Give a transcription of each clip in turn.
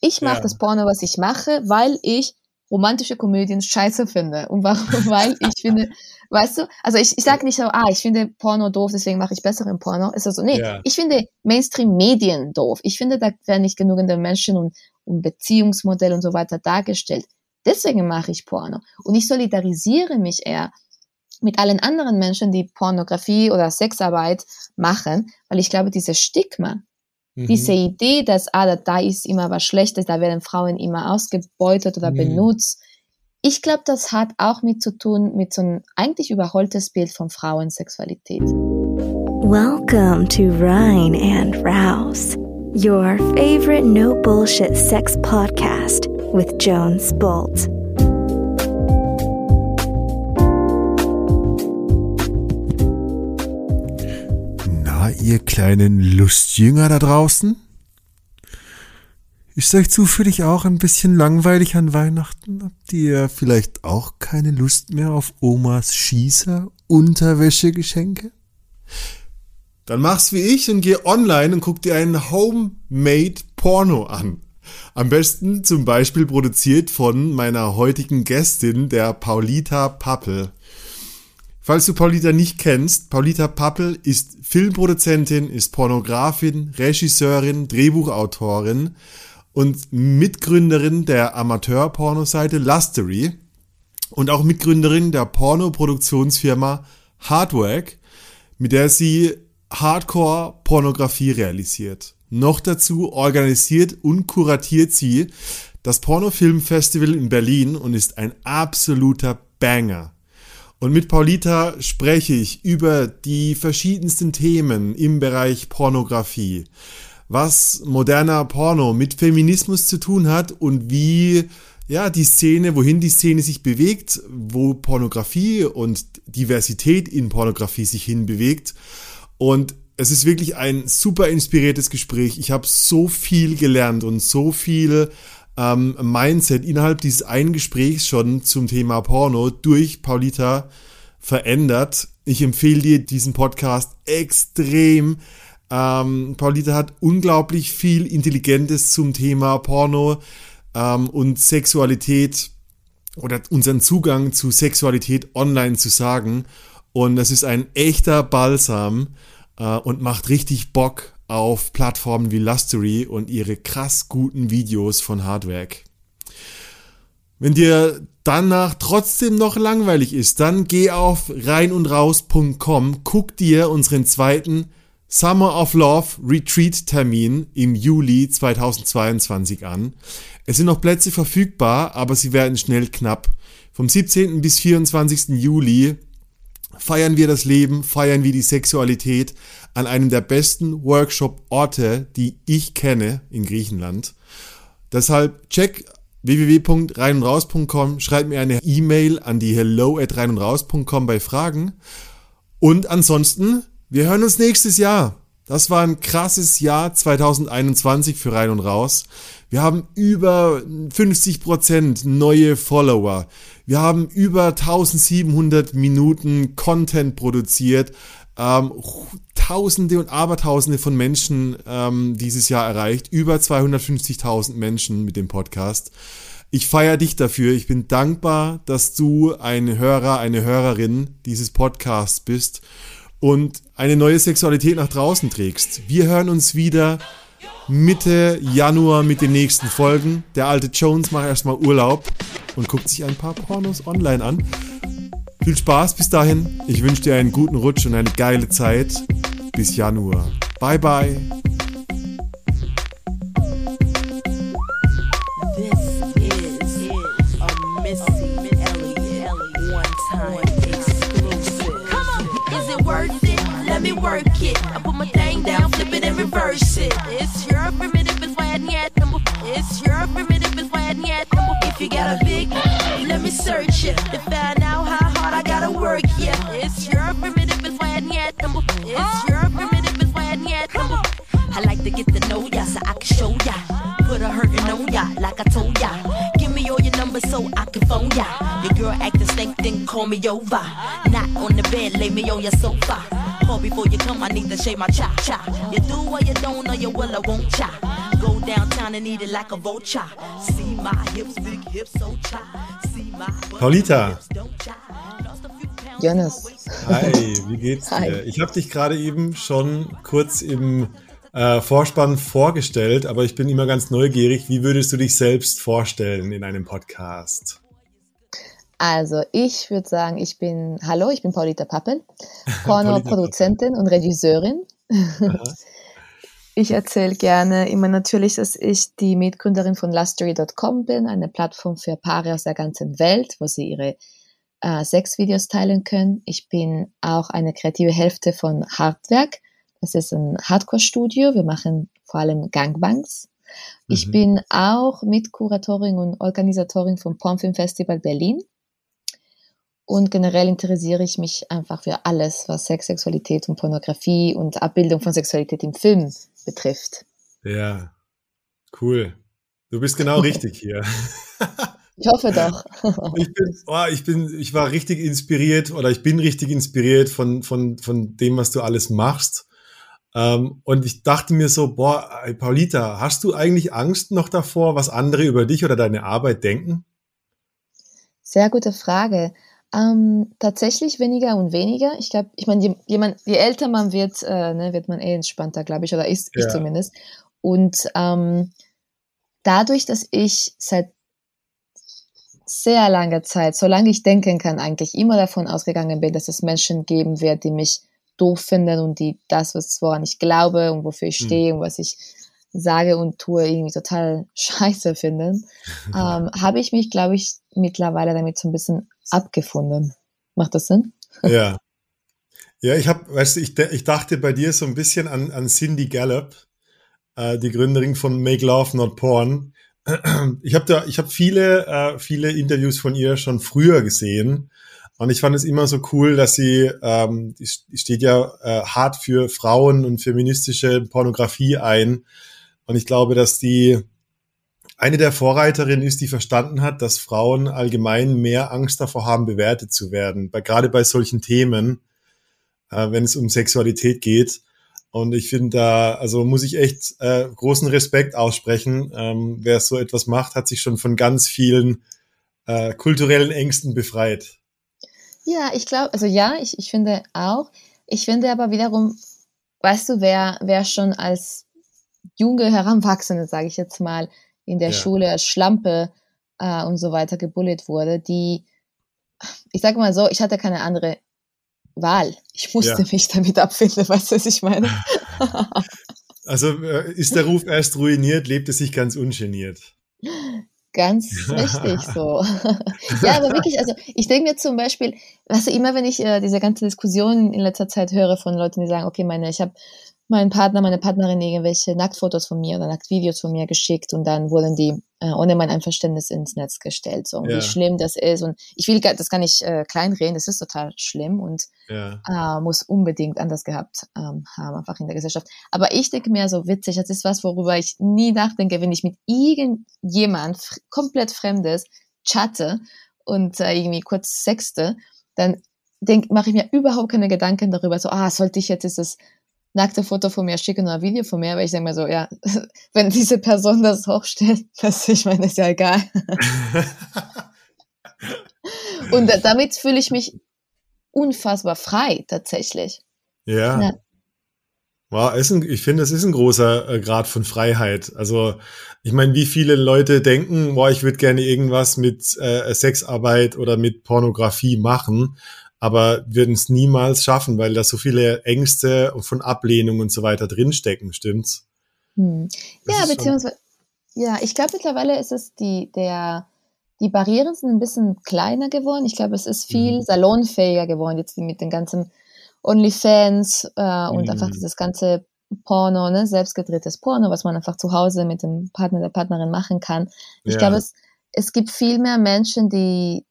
Ich mache ja. das Porno, was ich mache, weil ich romantische Komödien scheiße finde. Und warum? weil ich finde, weißt du, also ich, ich sage nicht so, ah, ich finde Porno doof, deswegen mache ich besseren Porno. Ist also, nee, ja. ich finde Mainstream-Medien doof. Ich finde, da werden nicht genügend Menschen und, und Beziehungsmodelle und so weiter dargestellt. Deswegen mache ich Porno. Und ich solidarisiere mich eher mit allen anderen Menschen, die Pornografie oder Sexarbeit machen, weil ich glaube, diese Stigma, mhm. diese Idee, dass ah, da ist immer was Schlechtes, da werden Frauen immer ausgebeutet oder mhm. benutzt, ich glaube, das hat auch mit zu tun mit so einem eigentlich überholtes Bild von Frauensexualität. Welcome to Rhine and Rouse, your favorite no bullshit sex podcast with Jones Ihr kleinen Lustjünger da draußen? Ist euch zufällig auch ein bisschen langweilig an Weihnachten? Habt ihr vielleicht auch keine Lust mehr auf Omas Schießer Unterwäschegeschenke? Dann mach's wie ich und geh online und guck dir einen Homemade Porno an. Am besten zum Beispiel produziert von meiner heutigen Gästin, der Paulita Pappel. Falls du Paulita nicht kennst, Paulita Pappel ist Filmproduzentin, ist Pornografin, Regisseurin, Drehbuchautorin und Mitgründerin der Amateur-Pornoseite Lustery und auch Mitgründerin der Pornoproduktionsfirma Hardwork, mit der sie Hardcore-Pornografie realisiert. Noch dazu organisiert und kuratiert sie das Pornofilmfestival in Berlin und ist ein absoluter Banger. Und mit Paulita spreche ich über die verschiedensten Themen im Bereich Pornografie, was moderner Porno mit Feminismus zu tun hat und wie ja, die Szene, wohin die Szene sich bewegt, wo Pornografie und Diversität in Pornografie sich hinbewegt. Und es ist wirklich ein super inspiriertes Gespräch. Ich habe so viel gelernt und so viel ähm, Mindset innerhalb dieses einen Gesprächs schon zum Thema Porno durch Paulita verändert. Ich empfehle dir diesen Podcast extrem. Ähm, Paulita hat unglaublich viel Intelligentes zum Thema Porno ähm, und Sexualität oder unseren Zugang zu Sexualität online zu sagen. Und das ist ein echter Balsam äh, und macht richtig Bock auf Plattformen wie Lustery und ihre krass guten Videos von Hardwerk. Wenn dir danach trotzdem noch langweilig ist, dann geh auf reinundraus.com, guck dir unseren zweiten Summer of Love Retreat Termin im Juli 2022 an. Es sind noch Plätze verfügbar, aber sie werden schnell knapp. Vom 17. bis 24. Juli feiern wir das Leben, feiern wir die Sexualität an einem der besten Workshop-Orte, die ich kenne in Griechenland. Deshalb check www.reinundraus.com, schreib mir eine E-Mail an die hello at reinundraus.com bei Fragen. Und ansonsten, wir hören uns nächstes Jahr. Das war ein krasses Jahr 2021 für Rein und Raus. Wir haben über 50% neue Follower. Wir haben über 1700 Minuten Content produziert. Ähm, Tausende und Abertausende von Menschen ähm, dieses Jahr erreicht. Über 250.000 Menschen mit dem Podcast. Ich feiere dich dafür. Ich bin dankbar, dass du ein Hörer, eine Hörerin dieses Podcasts bist und eine neue Sexualität nach draußen trägst. Wir hören uns wieder Mitte Januar mit den nächsten Folgen. Der alte Jones macht erstmal Urlaub und guckt sich ein paar Pornos online an. Viel Spaß bis dahin. Ich wünsche dir einen guten Rutsch und eine geile Zeit. Bis Januar. Bye bye. If you got a big, let me search it to find out how hard I gotta work. Yeah, it's your primitive is why yet number. It's your primitive is why yet number. I like to get to know ya so I can show ya. Put a hurtin' on ya like I told ya. Give me all your numbers so I can phone ya. Your girl acting stank, then call me over. Not on the bed, lay me on your sofa. Call before you come, I need to shave my cha cha. You do or you don't, or you will, I won't cha. go downtown and eat it like a vulture. See my hips, big hips, so chai. See my Paulita. Jonas. Hi, wie geht's dir? Hi. Ich habe dich gerade eben schon kurz im äh, Vorspann vorgestellt, aber ich bin immer ganz neugierig. Wie würdest du dich selbst vorstellen in einem Podcast? Also, ich würde sagen, ich bin, hallo, ich bin Paulita Pappen, Porno-Produzentin und Regisseurin. Ich erzähle gerne immer natürlich, dass ich die Mitgründerin von Lustery.com bin, eine Plattform für Paare aus der ganzen Welt, wo sie ihre äh, Sexvideos teilen können. Ich bin auch eine kreative Hälfte von Hardwerk. Das ist ein Hardcore-Studio. Wir machen vor allem Gangbangs. Ich Mhm. bin auch Mitkuratorin und Organisatorin vom Pornfilm Festival Berlin. Und generell interessiere ich mich einfach für alles, was Sex, Sexualität und Pornografie und Abbildung von Sexualität im Film betrifft. Ja, cool. Du bist genau richtig hier. Ich hoffe doch. Ich bin, oh, ich bin, ich war richtig inspiriert oder ich bin richtig inspiriert von, von, von dem, was du alles machst. Ähm, und ich dachte mir so, boah, Paulita, hast du eigentlich Angst noch davor, was andere über dich oder deine Arbeit denken? Sehr gute Frage. Ähm, tatsächlich weniger und weniger. Ich glaube, ich meine, je, jemand, je älter man wird, äh, ne, wird man eh entspannter, glaube ich, oder ist ich Ja. zumindest. Und ähm, dadurch, dass ich seit sehr langer Zeit, solange ich denken kann, eigentlich immer davon ausgegangen bin, dass es Menschen geben wird, die mich doof finden und die das, was woran ich glaube und wofür ich Hm. stehe und was ich sage und tue, irgendwie total scheiße finden, ähm, habe ich mich, glaube ich, mittlerweile damit so ein bisschen abgefunden. Macht das Sinn? Ja. Ja, ich habe, weißt du, ich, ich dachte bei dir so ein bisschen an, an Cindy Gallup, äh, die Gründerin von Make Love Not Porn. Ich habe da, ich habe viele, äh, viele Interviews von ihr schon früher gesehen und ich fand es immer so cool, dass sie, ähm, die steht ja äh, hart für Frauen und feministische Pornografie ein und ich glaube, dass die eine der Vorreiterinnen ist, die verstanden hat, dass Frauen allgemein mehr Angst davor haben, bewertet zu werden, bei, gerade bei solchen Themen, äh, wenn es um Sexualität geht. Und ich finde da, also muss ich echt äh, großen Respekt aussprechen. Ähm, wer so etwas macht, hat sich schon von ganz vielen äh, kulturellen Ängsten befreit. Ja, ich glaube, also ja, ich, ich finde auch. Ich finde aber wiederum, weißt du, wer, wer schon als junge Heranwachsende, sage ich jetzt mal, in der Ja. Schule als Schlampe äh, und so weiter gebullet wurde, die, ich sage mal so, ich hatte keine andere Wahl. Ich musste Ja. mich damit abfinden, weißt du, was ich meine? Also äh, ist der Ruf erst ruiniert, lebt es sich ganz ungeniert. Ganz richtig so. ja, aber wirklich, also ich denke mir zum Beispiel, weißt du, immer wenn ich äh, diese ganze Diskussion in letzter Zeit höre von Leuten, die sagen, okay, meine, ich habe meinen Partner, meine Partnerin irgendwelche Nacktfotos von mir oder Nacktvideos von mir geschickt und dann wurden die äh, ohne mein Einverständnis ins Netz gestellt. So, Ja. wie schlimm das ist. Und ich will gar- das gar nicht äh, kleinreden, das ist total schlimm und Ja. äh, muss unbedingt anders gehabt ähm, haben, einfach in der Gesellschaft. Aber ich denke mir so witzig, das ist was, worüber ich nie nachdenke, wenn ich mit irgendjemand komplett Fremdes chatte und äh, irgendwie kurz sexte, dann denk, mache ich mir überhaupt keine Gedanken darüber, so, ah, sollte ich jetzt dieses nackte Foto von mir schicken oder ein Video von mir, aber ich denke mir so, ja, wenn diese Person das hochstellt, das, ich meine, ist ja egal. Und da- damit fühle ich mich unfassbar frei, tatsächlich. Ja. Ja. Wow, ist ein, ich finde, es ist ein großer äh, Grad von Freiheit. Also, ich meine, wie viele Leute denken, boah, ich würde gerne irgendwas mit äh, Sexarbeit oder mit Pornografie machen, aber würden es niemals schaffen, weil da so viele Ängste von Ablehnung und so weiter drinstecken, stimmt's? Hm. Ja, beziehungsweise, ja, ich glaube mittlerweile ist es die, der, die Barrieren sind ein bisschen kleiner geworden. Ich glaube, es ist viel Mhm. salonfähiger geworden, jetzt mit den ganzen OnlyFans äh, und Mhm. einfach dieses ganze Porno, ne, selbstgedrehtes Porno, was man einfach zu Hause mit dem Partner, der Partnerin machen kann. Ich Ja. glaube, es, es gibt viel mehr Menschen, die,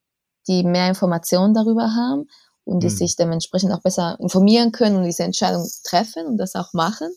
die mehr Informationen darüber haben und die Mhm. sich dementsprechend auch besser informieren können und diese Entscheidung treffen und das auch machen.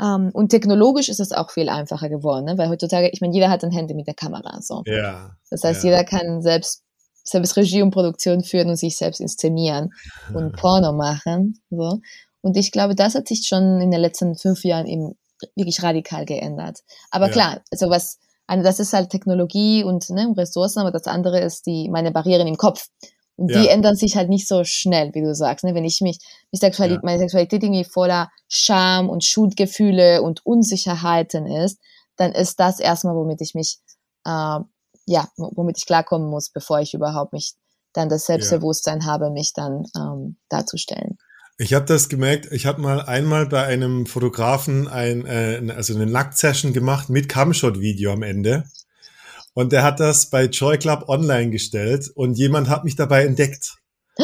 Ähm, und technologisch ist es auch viel einfacher geworden, ne? weil heutzutage, ich meine, jeder hat ein Handy mit der Kamera. So. Ja. Das heißt, ja. jeder kann selbst, selbst Regie und Produktion führen und sich selbst inszenieren und Porno machen. So. Und ich glaube, das hat sich schon in den letzten fünf Jahren eben wirklich radikal geändert. Aber ja. klar, also was, also das ist halt Technologie und ne, Ressourcen, aber das andere ist die, meine Barrieren im Kopf. Und ja. die ändern sich halt nicht so schnell, wie du sagst. Ne? Wenn ich mich, mich Sexualität, ja. meine Sexualität irgendwie voller Scham und Schuldgefühle und Unsicherheiten ist, dann ist das erstmal, womit ich mich, äh, ja, womit ich klarkommen muss, bevor ich überhaupt mich dann das Selbstbewusstsein ja. habe, mich dann ähm, darzustellen. Ich habe das gemerkt, ich habe mal einmal bei einem Fotografen ein, äh, also eine Nacktsession gemacht mit Camshot-Video am Ende. Und der hat das bei Joy Club online gestellt und jemand hat mich dabei entdeckt.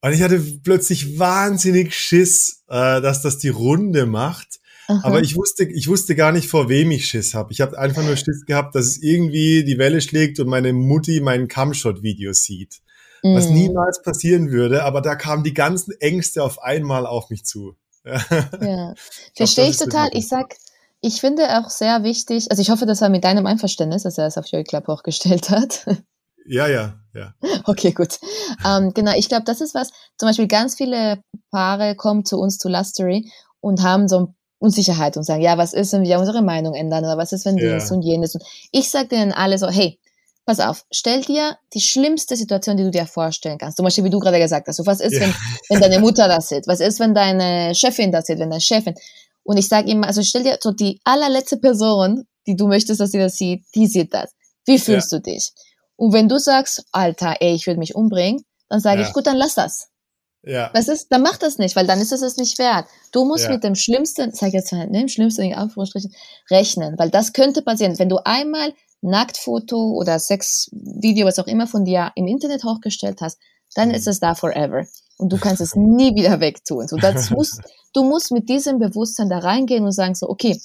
Und ich hatte plötzlich wahnsinnig Schiss, äh, dass das die Runde macht. Aha. Aber ich wusste, ich wusste gar nicht, vor wem ich Schiss habe. Ich habe einfach nur Schiss gehabt, dass es irgendwie die Welle schlägt und meine Mutti meinen Camshot-Video sieht was mhm. niemals passieren würde, aber da kamen die ganzen Ängste auf einmal auf mich zu. ja, verstehe ich total. Ich sag, ich finde auch sehr wichtig, also ich hoffe, das war mit deinem Einverständnis, dass er es auf Joy Club hochgestellt hat. Ja, ja, ja. Okay, gut. Ähm, genau, ich glaube, das ist was, zum Beispiel ganz viele Paare kommen zu uns zu Lustery und haben so Unsicherheit und sagen, ja, was ist, wenn wir unsere Meinung ändern oder was ist, wenn ja. dies und jenes. Und ich sage denen alle so, hey, pass auf, stell dir die schlimmste Situation, die du dir vorstellen kannst. Zum Beispiel, wie du gerade gesagt hast. Was ist, ja. wenn, wenn deine Mutter das sieht? Was ist, wenn deine Chefin das sieht? Wenn deine Chefin? Und ich sage immer, also stell dir so die allerletzte Person, die du möchtest, dass sie das sieht, die sieht das. Wie fühlst ja. du dich? Und wenn du sagst, Alter, ey, ich würde mich umbringen, dann sage ja. ich, gut, dann lass das. Ja. Was ist, dann mach das nicht, weil dann ist es es nicht wert. Du musst ja. mit dem Schlimmsten, sag ich jetzt halt, ne, Schlimmsten in Anführungsstrichen, rechnen, weil das könnte passieren. Wenn du einmal Nacktfoto oder Sexvideo, was auch immer von dir im Internet hochgestellt hast, dann ist mhm. es da forever. Und du kannst es nie wieder wegtun. So, das muss, du musst mit diesem Bewusstsein da reingehen und sagen so, okay,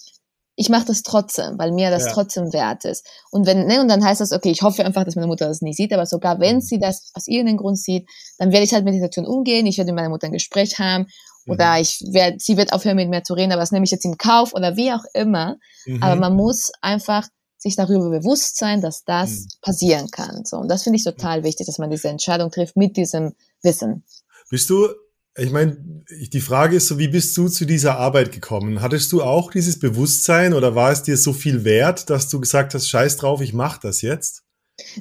ich mache das trotzdem, weil mir das ja. trotzdem wert ist. Und wenn, ne, und dann heißt das, okay, ich hoffe einfach, dass meine Mutter das nicht sieht, aber sogar wenn mhm. sie das aus irgendeinem Grund sieht, dann werde ich halt mit der Situation umgehen, ich werde mit meiner Mutter ein Gespräch haben oder mhm. ich werde, sie wird aufhören mit mir zu reden, aber das nehme ich jetzt in Kauf oder wie auch immer. Mhm. Aber man muss einfach sich darüber bewusst sein, dass das mhm. passieren kann. So, und das finde ich total wichtig, dass man diese Entscheidung trifft mit diesem Wissen. Bist du, ich meine, die Frage ist so, wie bist du zu dieser Arbeit gekommen? Hattest du auch dieses Bewusstsein oder war es dir so viel wert, dass du gesagt hast, scheiß drauf, ich mache das jetzt?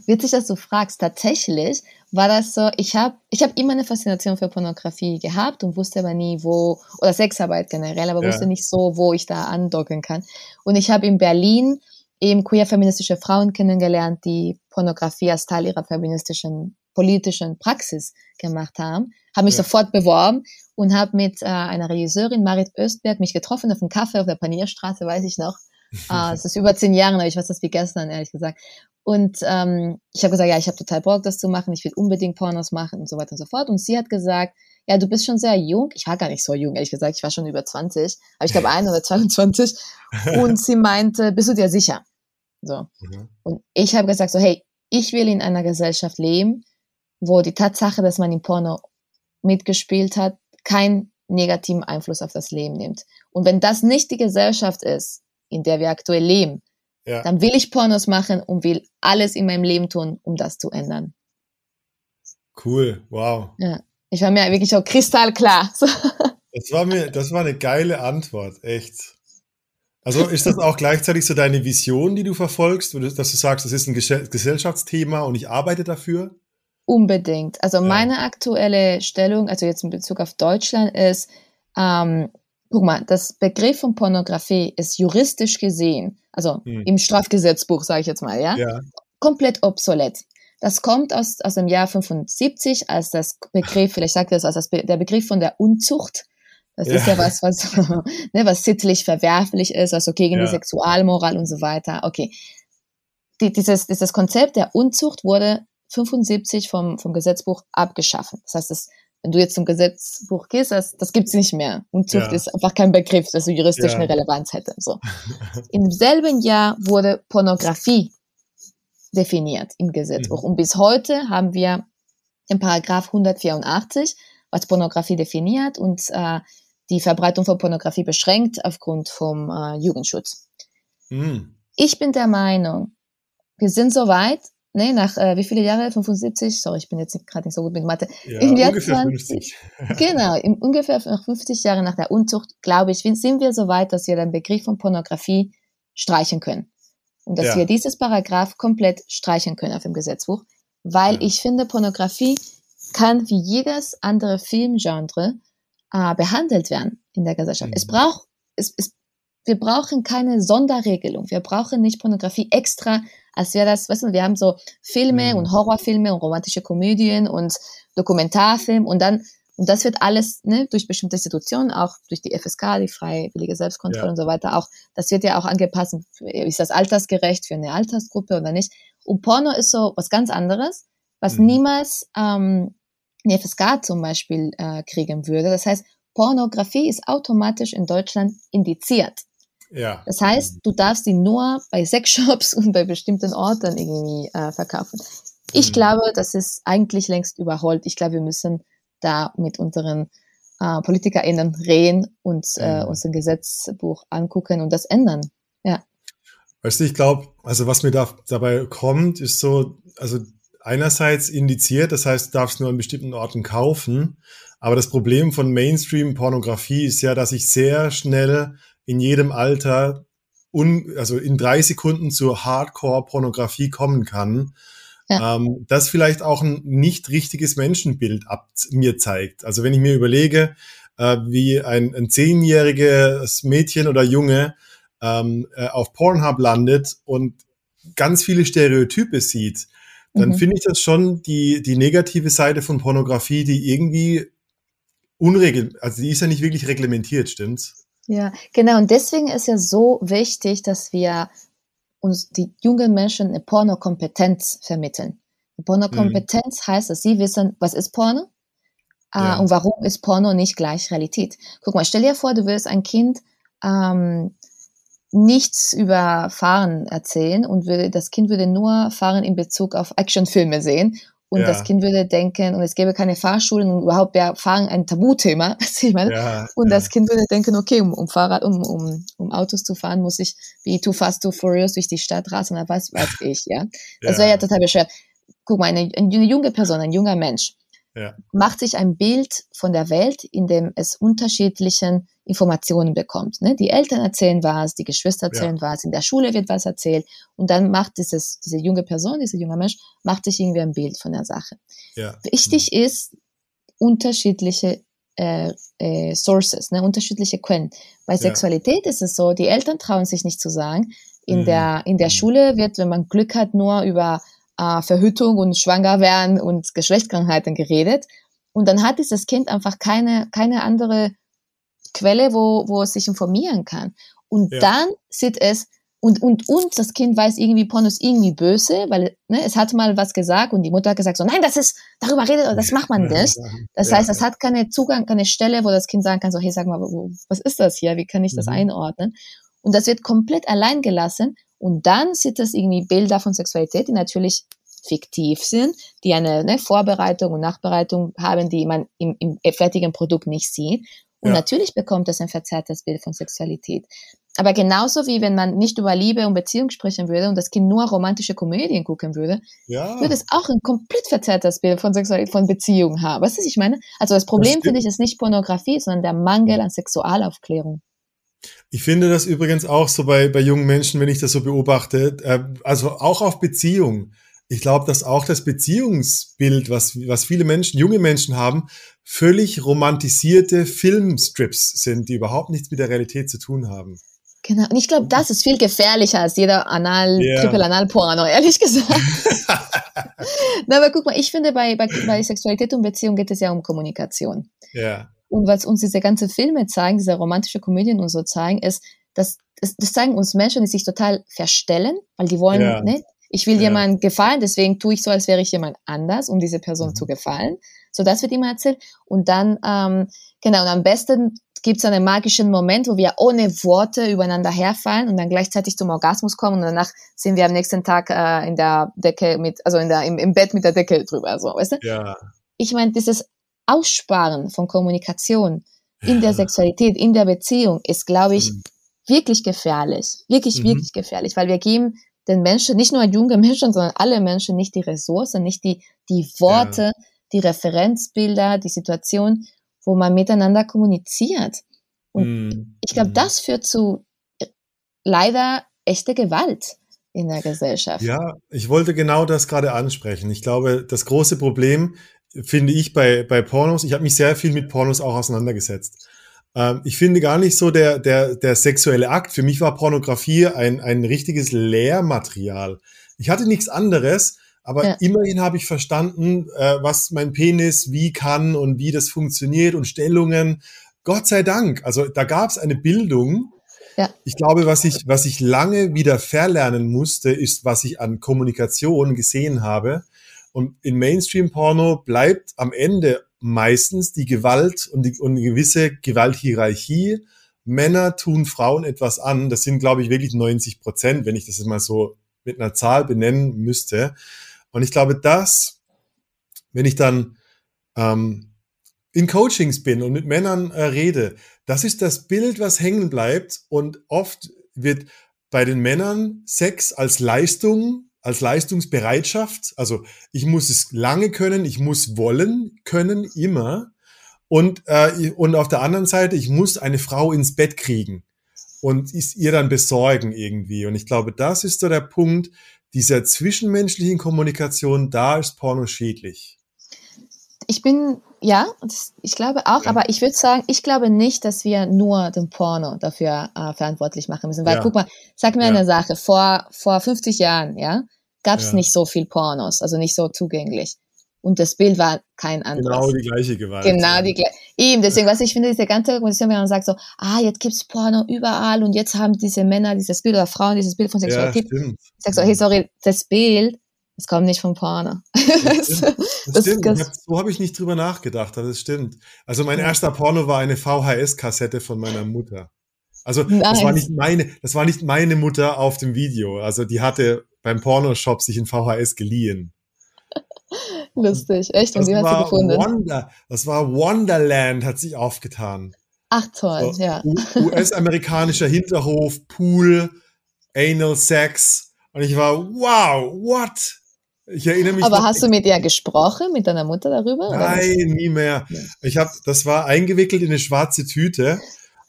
Witzig, dass du fragst. Tatsächlich war das so, ich habe ich hab immer eine Faszination für Pornografie gehabt und wusste aber nie, wo, oder Sexarbeit generell, aber ja. wusste nicht so, wo ich da andocken kann. Und ich habe in Berlin eben queer-feministische Frauen kennengelernt, die Pornografie als Teil ihrer feministischen politischen Praxis gemacht haben, habe mich ja. sofort beworben und habe mit äh, einer Regisseurin, Marit Östberg, mich getroffen auf einem Kaffee auf der Panierstraße, weiß ich noch. äh, es ist über zehn Jahre, aber ich weiß das wie gestern, ehrlich gesagt. Und ähm, ich habe gesagt, ja, ich habe total Bock, das zu machen, ich will unbedingt Pornos machen und so weiter und so fort. Und sie hat gesagt, ja, du bist schon sehr jung. Ich war gar nicht so jung, ehrlich gesagt, ich war schon über 20, aber ich glaube ein oder 22. Und sie meinte, bist du dir sicher? So. Mhm. Und ich habe gesagt so, hey, ich will in einer Gesellschaft leben, wo die Tatsache, dass man im Porno mitgespielt hat, keinen negativen Einfluss auf das Leben nimmt. Und wenn das nicht die Gesellschaft ist, in der wir aktuell leben, ja. dann will ich Pornos machen und will alles in meinem Leben tun, um das zu ändern. Cool, wow. Ja, ich war mir wirklich auch kristallklar. Das war mir, das war eine geile Antwort, echt. Also ist das auch gleichzeitig so deine Vision, die du verfolgst, dass du sagst, das ist ein Gesellschaftsthema und ich arbeite dafür? Unbedingt. Also ja. meine aktuelle Stellung, also jetzt in Bezug auf Deutschland, ist, ähm, guck mal, das Begriff von Pornografie ist juristisch gesehen, also hm. im Strafgesetzbuch, sage ich jetzt mal, ja, ja, komplett obsolet. Das kommt aus, aus dem Jahr 75 als das Begriff, vielleicht sagt das als das Be der Begriff von der Unzucht. Das ja. ist ja was, was, ne, was sittlich verwerflich ist, also gegen ja. die Sexualmoral und so weiter. Okay. Die, dieses, dieses Konzept der Unzucht wurde 75 vom, vom Gesetzbuch abgeschaffen. Das heißt, das, wenn du jetzt zum Gesetzbuch gehst, das, das gibt's nicht mehr. Unzucht ja. ist einfach kein Begriff, das so juristisch eine Relevanz hätte. So. Im selben Jahr wurde Pornografie definiert im Gesetzbuch. Mhm. Und bis heute haben wir den Paragraph 184, was Pornografie definiert und äh, die Verbreitung von Pornografie beschränkt aufgrund vom äh, Jugendschutz. Mhm. Ich bin der Meinung, wir sind so weit, ne, nach äh, wie viele Jahre? 75? Sorry, ich bin jetzt gerade nicht so gut mit Mathe. Ja, Im Jahr ungefähr 20 50. Genau, im, ungefähr nach 50 Jahren nach der Unzucht, glaube ich, sind wir so weit, dass wir den Begriff von Pornografie streichen können. Und dass Ja. wir dieses Paragraph komplett streichen können auf dem Gesetzbuch, weil Ja. ich finde, Pornografie kann wie jedes andere Filmgenre äh, behandelt werden in der Gesellschaft. Mhm. Es braucht, es, es, wir brauchen keine Sonderregelung. Wir brauchen nicht Pornografie extra, als wäre das, weißt du, wir haben so Filme Mhm. und Horrorfilme und romantische Komödien und Dokumentarfilm und dann, und das wird alles ne, durch bestimmte Institutionen, auch durch die FSK, die freiwillige Selbstkontrolle Ja. und so weiter, auch, das wird ja auch angepasst, ist das altersgerecht für eine Altersgruppe oder nicht. Und Porno ist so was ganz anderes, was Mhm. niemals ähm, eine FSK zum Beispiel äh, kriegen würde. Das heißt, Pornografie ist automatisch in Deutschland indiziert. Ja. Das heißt, du darfst die nur bei Sexshops und bei bestimmten Orten irgendwie äh, verkaufen. Ich Mhm. glaube, das ist eigentlich längst überholt. Ich glaube, wir müssen da mit unseren äh, PolitikerInnen reden und äh, Mhm. uns ein Gesetzbuch angucken und das ändern. Weißt du, ich glaube, also was mir da, dabei kommt, ist so, also einerseits indiziert, das heißt, du darfst nur an bestimmten Orten kaufen. Aber das Problem von Mainstream-Pornografie ist ja, dass ich sehr schnell in jedem Alter, un, also in drei Sekunden zur Hardcore-Pornografie kommen kann. Ja. Ähm, das vielleicht auch ein nicht richtiges Menschenbild ab mir zeigt. Also wenn ich mir überlege, äh, wie ein, ein zehnjähriges Mädchen oder Junge ähm, äh, auf Pornhub landet und ganz viele Stereotype sieht, dann Mhm. finde ich das schon die, die negative Seite von Pornografie, die irgendwie unregel, also die ist ja nicht wirklich reglementiert, stimmt's? Ja, genau. Und deswegen ist ja so wichtig, dass wir uns die jungen Menschen eine Pornokompetenz vermitteln. Eine Pornokompetenz heißt, dass sie wissen, was ist Porno äh, Ja. und warum ist Porno nicht gleich Realität. Guck mal, stell dir vor, du würdest ein Kind ähm, nichts über Fahren erzählen und würde, das Kind würde nur Fahren in Bezug auf Actionfilme sehen. Und Ja. das Kind würde denken, und es gäbe keine Fahrschulen und überhaupt wäre Fahren ein Tabuthema. Ich meine? Ja, Und ja. das Kind würde denken, okay, um, um Fahrrad, um, um, um Autos zu fahren, muss ich wie Too Fast, Too Furious durch die Stadt rasen, oder was weiß ich, ja. Das wäre ja total bescheuert. Guck mal, eine, eine junge Person, ein junger Mensch, Ja. macht sich ein Bild von der Welt, in dem es unterschiedlichen Informationen bekommt. Ne? Die Eltern erzählen was, die Geschwister erzählen was, in der Schule wird was erzählt und dann macht dieses, diese junge Person, dieser junge Mensch, macht sich irgendwie ein Bild von der Sache. ja. Wichtig ist, unterschiedliche äh, äh, Sources, ne, unterschiedliche Quellen. Bei Ja. Sexualität ist es so, die Eltern trauen sich nicht zu sagen. In Mhm. der, in der Mhm. Schule wird, wenn man Glück hat, nur über äh, Verhütung und Schwangerwerden und Geschlechtskrankheiten geredet. Und dann hat dieses Kind einfach keine, keine andere Quelle, wo, wo es sich informieren kann. Und Ja. dann sieht es, und, und, und das Kind weiß irgendwie, Porno ist irgendwie böse, weil ne, es hat mal was gesagt und die Mutter hat gesagt, so, nein, das ist, darüber redet, das macht man nicht. Das Ja, heißt, es hat keine Zugang, keine Stelle, wo das Kind sagen kann, so, hey, sag mal, wo, was ist das hier? Wie kann ich das Mhm. einordnen? Und das wird komplett allein gelassen. Und dann sieht es irgendwie Bilder von Sexualität, die natürlich fiktiv sind, die eine ne, Vorbereitung und Nachbereitung haben, die man im, im fertigen Produkt nicht sieht. Und Ja. natürlich bekommt es ein verzerrtes Bild von Sexualität. Aber genauso wie wenn man nicht über Liebe und Beziehung sprechen würde und das Kind nur romantische Komödien gucken würde, ja. würde es auch ein komplett verzerrtes Bild von Sexualität, von Beziehung haben. Weißt du, was ich meine? Also das Problem, finde ich, ist nicht Pornografie, sondern der Mangel an Sexualaufklärung. Ich finde das übrigens auch so bei, bei jungen Menschen, wenn ich das so beobachte, äh, also auch auf Beziehung. Ich glaube, dass auch das Beziehungsbild, was, was viele Menschen, junge Menschen haben, völlig romantisierte Filmstrips sind, die überhaupt nichts mit der Realität zu tun haben. Genau. Und ich glaube, das ist viel gefährlicher als jeder Anal, Ja. Triple-Anal-Porno, ehrlich gesagt. Na, aber guck mal, ich finde, bei, bei, bei Sexualität und Beziehung geht es ja um Kommunikation. Ja, Und was uns diese ganzen Filme zeigen, diese romantische Komödien und so zeigen, ist, dass das, das zeigen uns Menschen, die sich total verstellen, weil die wollen, Ja. ne, ich will Ja. jemandem gefallen, deswegen tue ich so, als wäre ich jemand anders, um diese Person Mhm. zu gefallen. So, das wird immer erzählt. Und dann, ähm, genau, und am besten gibt es einen magischen Moment, wo wir ohne Worte übereinander herfallen und dann gleichzeitig zum Orgasmus kommen und danach sind wir am nächsten Tag äh, in der Decke mit, also in der, im, im Bett mit der Decke drüber, so, weißt du? ja, ich meine, dieses Aussparen von Kommunikation in der. Sexualität, in der Beziehung ist, glaube ich, Mhm. wirklich gefährlich. Wirklich, Mhm. wirklich gefährlich, weil wir geben den Menschen, nicht nur junge Menschen, sondern alle Menschen nicht die Ressourcen, nicht die, die Worte, ja. die Referenzbilder, die Situation, wo man miteinander kommuniziert. Und mm. ich glaube, mm. das führt zu äh, leider echte Gewalt in der Gesellschaft. Ja, ich wollte genau das gerade ansprechen. Ich glaube, das große Problem finde ich bei, bei Pornos, ich habe mich sehr viel mit Pornos auch auseinandergesetzt. Ähm, ich finde gar nicht so der, der, der sexuelle Akt. Für mich war Pornografie ein, ein richtiges Lehrmaterial. Ich hatte nichts anderes, aber ja. immerhin habe ich verstanden, äh, was mein Penis wie kann und wie das funktioniert und Stellungen. Gott sei Dank. Also da gab es eine Bildung. Ja. Ich glaube, was ich, was ich lange wieder verlernen musste, ist, was ich an Kommunikation gesehen habe. Und in Mainstream-Porno bleibt am Ende meistens die Gewalt und, die, und eine gewisse Gewalthierarchie. Männer tun Frauen etwas an. Das sind, glaube ich, wirklich 90 Prozent, wenn ich das jetzt mal so mit einer Zahl benennen müsste. Und ich glaube, das, wenn ich dann ähm, in Coachings bin und mit Männern äh, rede, das ist das Bild, was hängen bleibt. Und oft wird bei den Männern Sex als Leistung als Leistungsbereitschaft. Also ich muss es lange können, ich muss wollen können, immer. Und, äh, und auf der anderen Seite, ich muss eine Frau ins Bett kriegen und ist ihr dann besorgen irgendwie. Und ich glaube, das ist so der Punkt dieser zwischenmenschlichen Kommunikation, da ist Porno schädlich. Ich bin, ja, ich glaube auch, ja. aber ich würde sagen, ich glaube nicht, dass wir nur den Porno dafür äh, verantwortlich machen müssen. Weil, ja. guck mal, sag mir ja. eine Sache, vor, vor 50 Jahren, ja, gab es nicht so viel Pornos, also nicht so zugänglich. Und das Bild war kein anderes. Genau die gleiche Gewalt. Genau die gleiche. Eben, deswegen, was ich finde, diese ganze Organisation, wenn man sagt so, ah, jetzt gibt's Porno überall und jetzt haben diese Männer dieses Bild oder Frauen dieses Bild von Sexualität. Ich sag so, hey, sorry, das Bild, das kommt nicht vom Porno. Das stimmt. Das stimmt. Hab, so habe ich nicht drüber nachgedacht, das stimmt. Also mein erster Porno war eine VHS-Kassette von meiner Mutter. Also nice. das war nicht meine, das war nicht meine Mutter auf dem Video. Also die hatte beim Pornoshop sich in VHS geliehen. Lustig, echt? Und das wie hast du gefunden? Wonder, das war Wonderland, hat sich aufgetan. Ach toll, so, ja. US-amerikanischer Hinterhof, Pool, Anal Sex. Und ich war, wow, what? Ich erinnere mich. Aber hast du mit ihr gesprochen, mit deiner Mutter darüber? Nein, nie mehr. Ich habe, das war eingewickelt in eine schwarze Tüte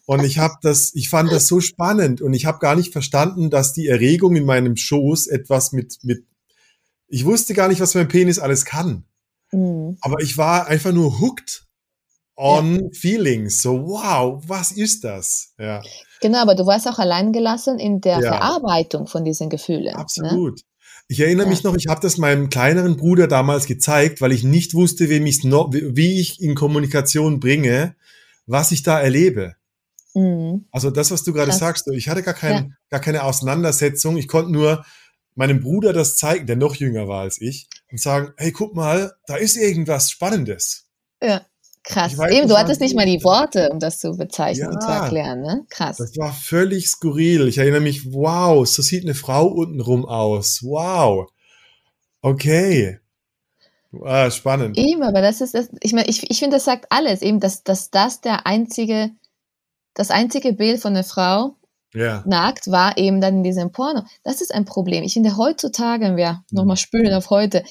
und ich habe das, ich fand das so spannend und ich habe gar nicht verstanden, dass die Erregung in meinem Schoß etwas mit, mit, ich wusste gar nicht, was mein Penis alles kann. Mhm. Aber ich war einfach nur hooked on ja. feelings. So, wow, was ist das? Ja. Genau, aber du warst auch allein gelassen in der ja. Verarbeitung von diesen Gefühlen. Ne? Absolut. Ne? Ich erinnere ja. mich noch, ich habe das meinem kleineren Bruder damals gezeigt, weil ich nicht wusste, wem ich's noch, wie ich in Kommunikation bringe, was ich da erlebe. Mhm. Also das, was du gerade sagst, ich hatte gar, kein, ja. gar keine Auseinandersetzung. Ich konnte nur meinem Bruder das zeigen, der noch jünger war als ich, und sagen, hey, guck mal, da ist irgendwas Spannendes. Ja, krass. Weiß, Eben, du hattest nicht mal die Worte, um das zu bezeichnen ja, und zu erklären, ne? Krass. Das war völlig skurril. Ich erinnere mich, wow, so sieht eine Frau untenrum aus. Wow. Okay. Ah, spannend. Eben, aber das ist, das, ich meine, ich, ich finde, das sagt alles, eben, dass, dass das der einzige das einzige Bild von einer Frau yeah. nackt war eben dann in diesem Porno. Das ist ein Problem. Ich finde, heutzutage, wenn wir mhm. nochmal spülen auf heute,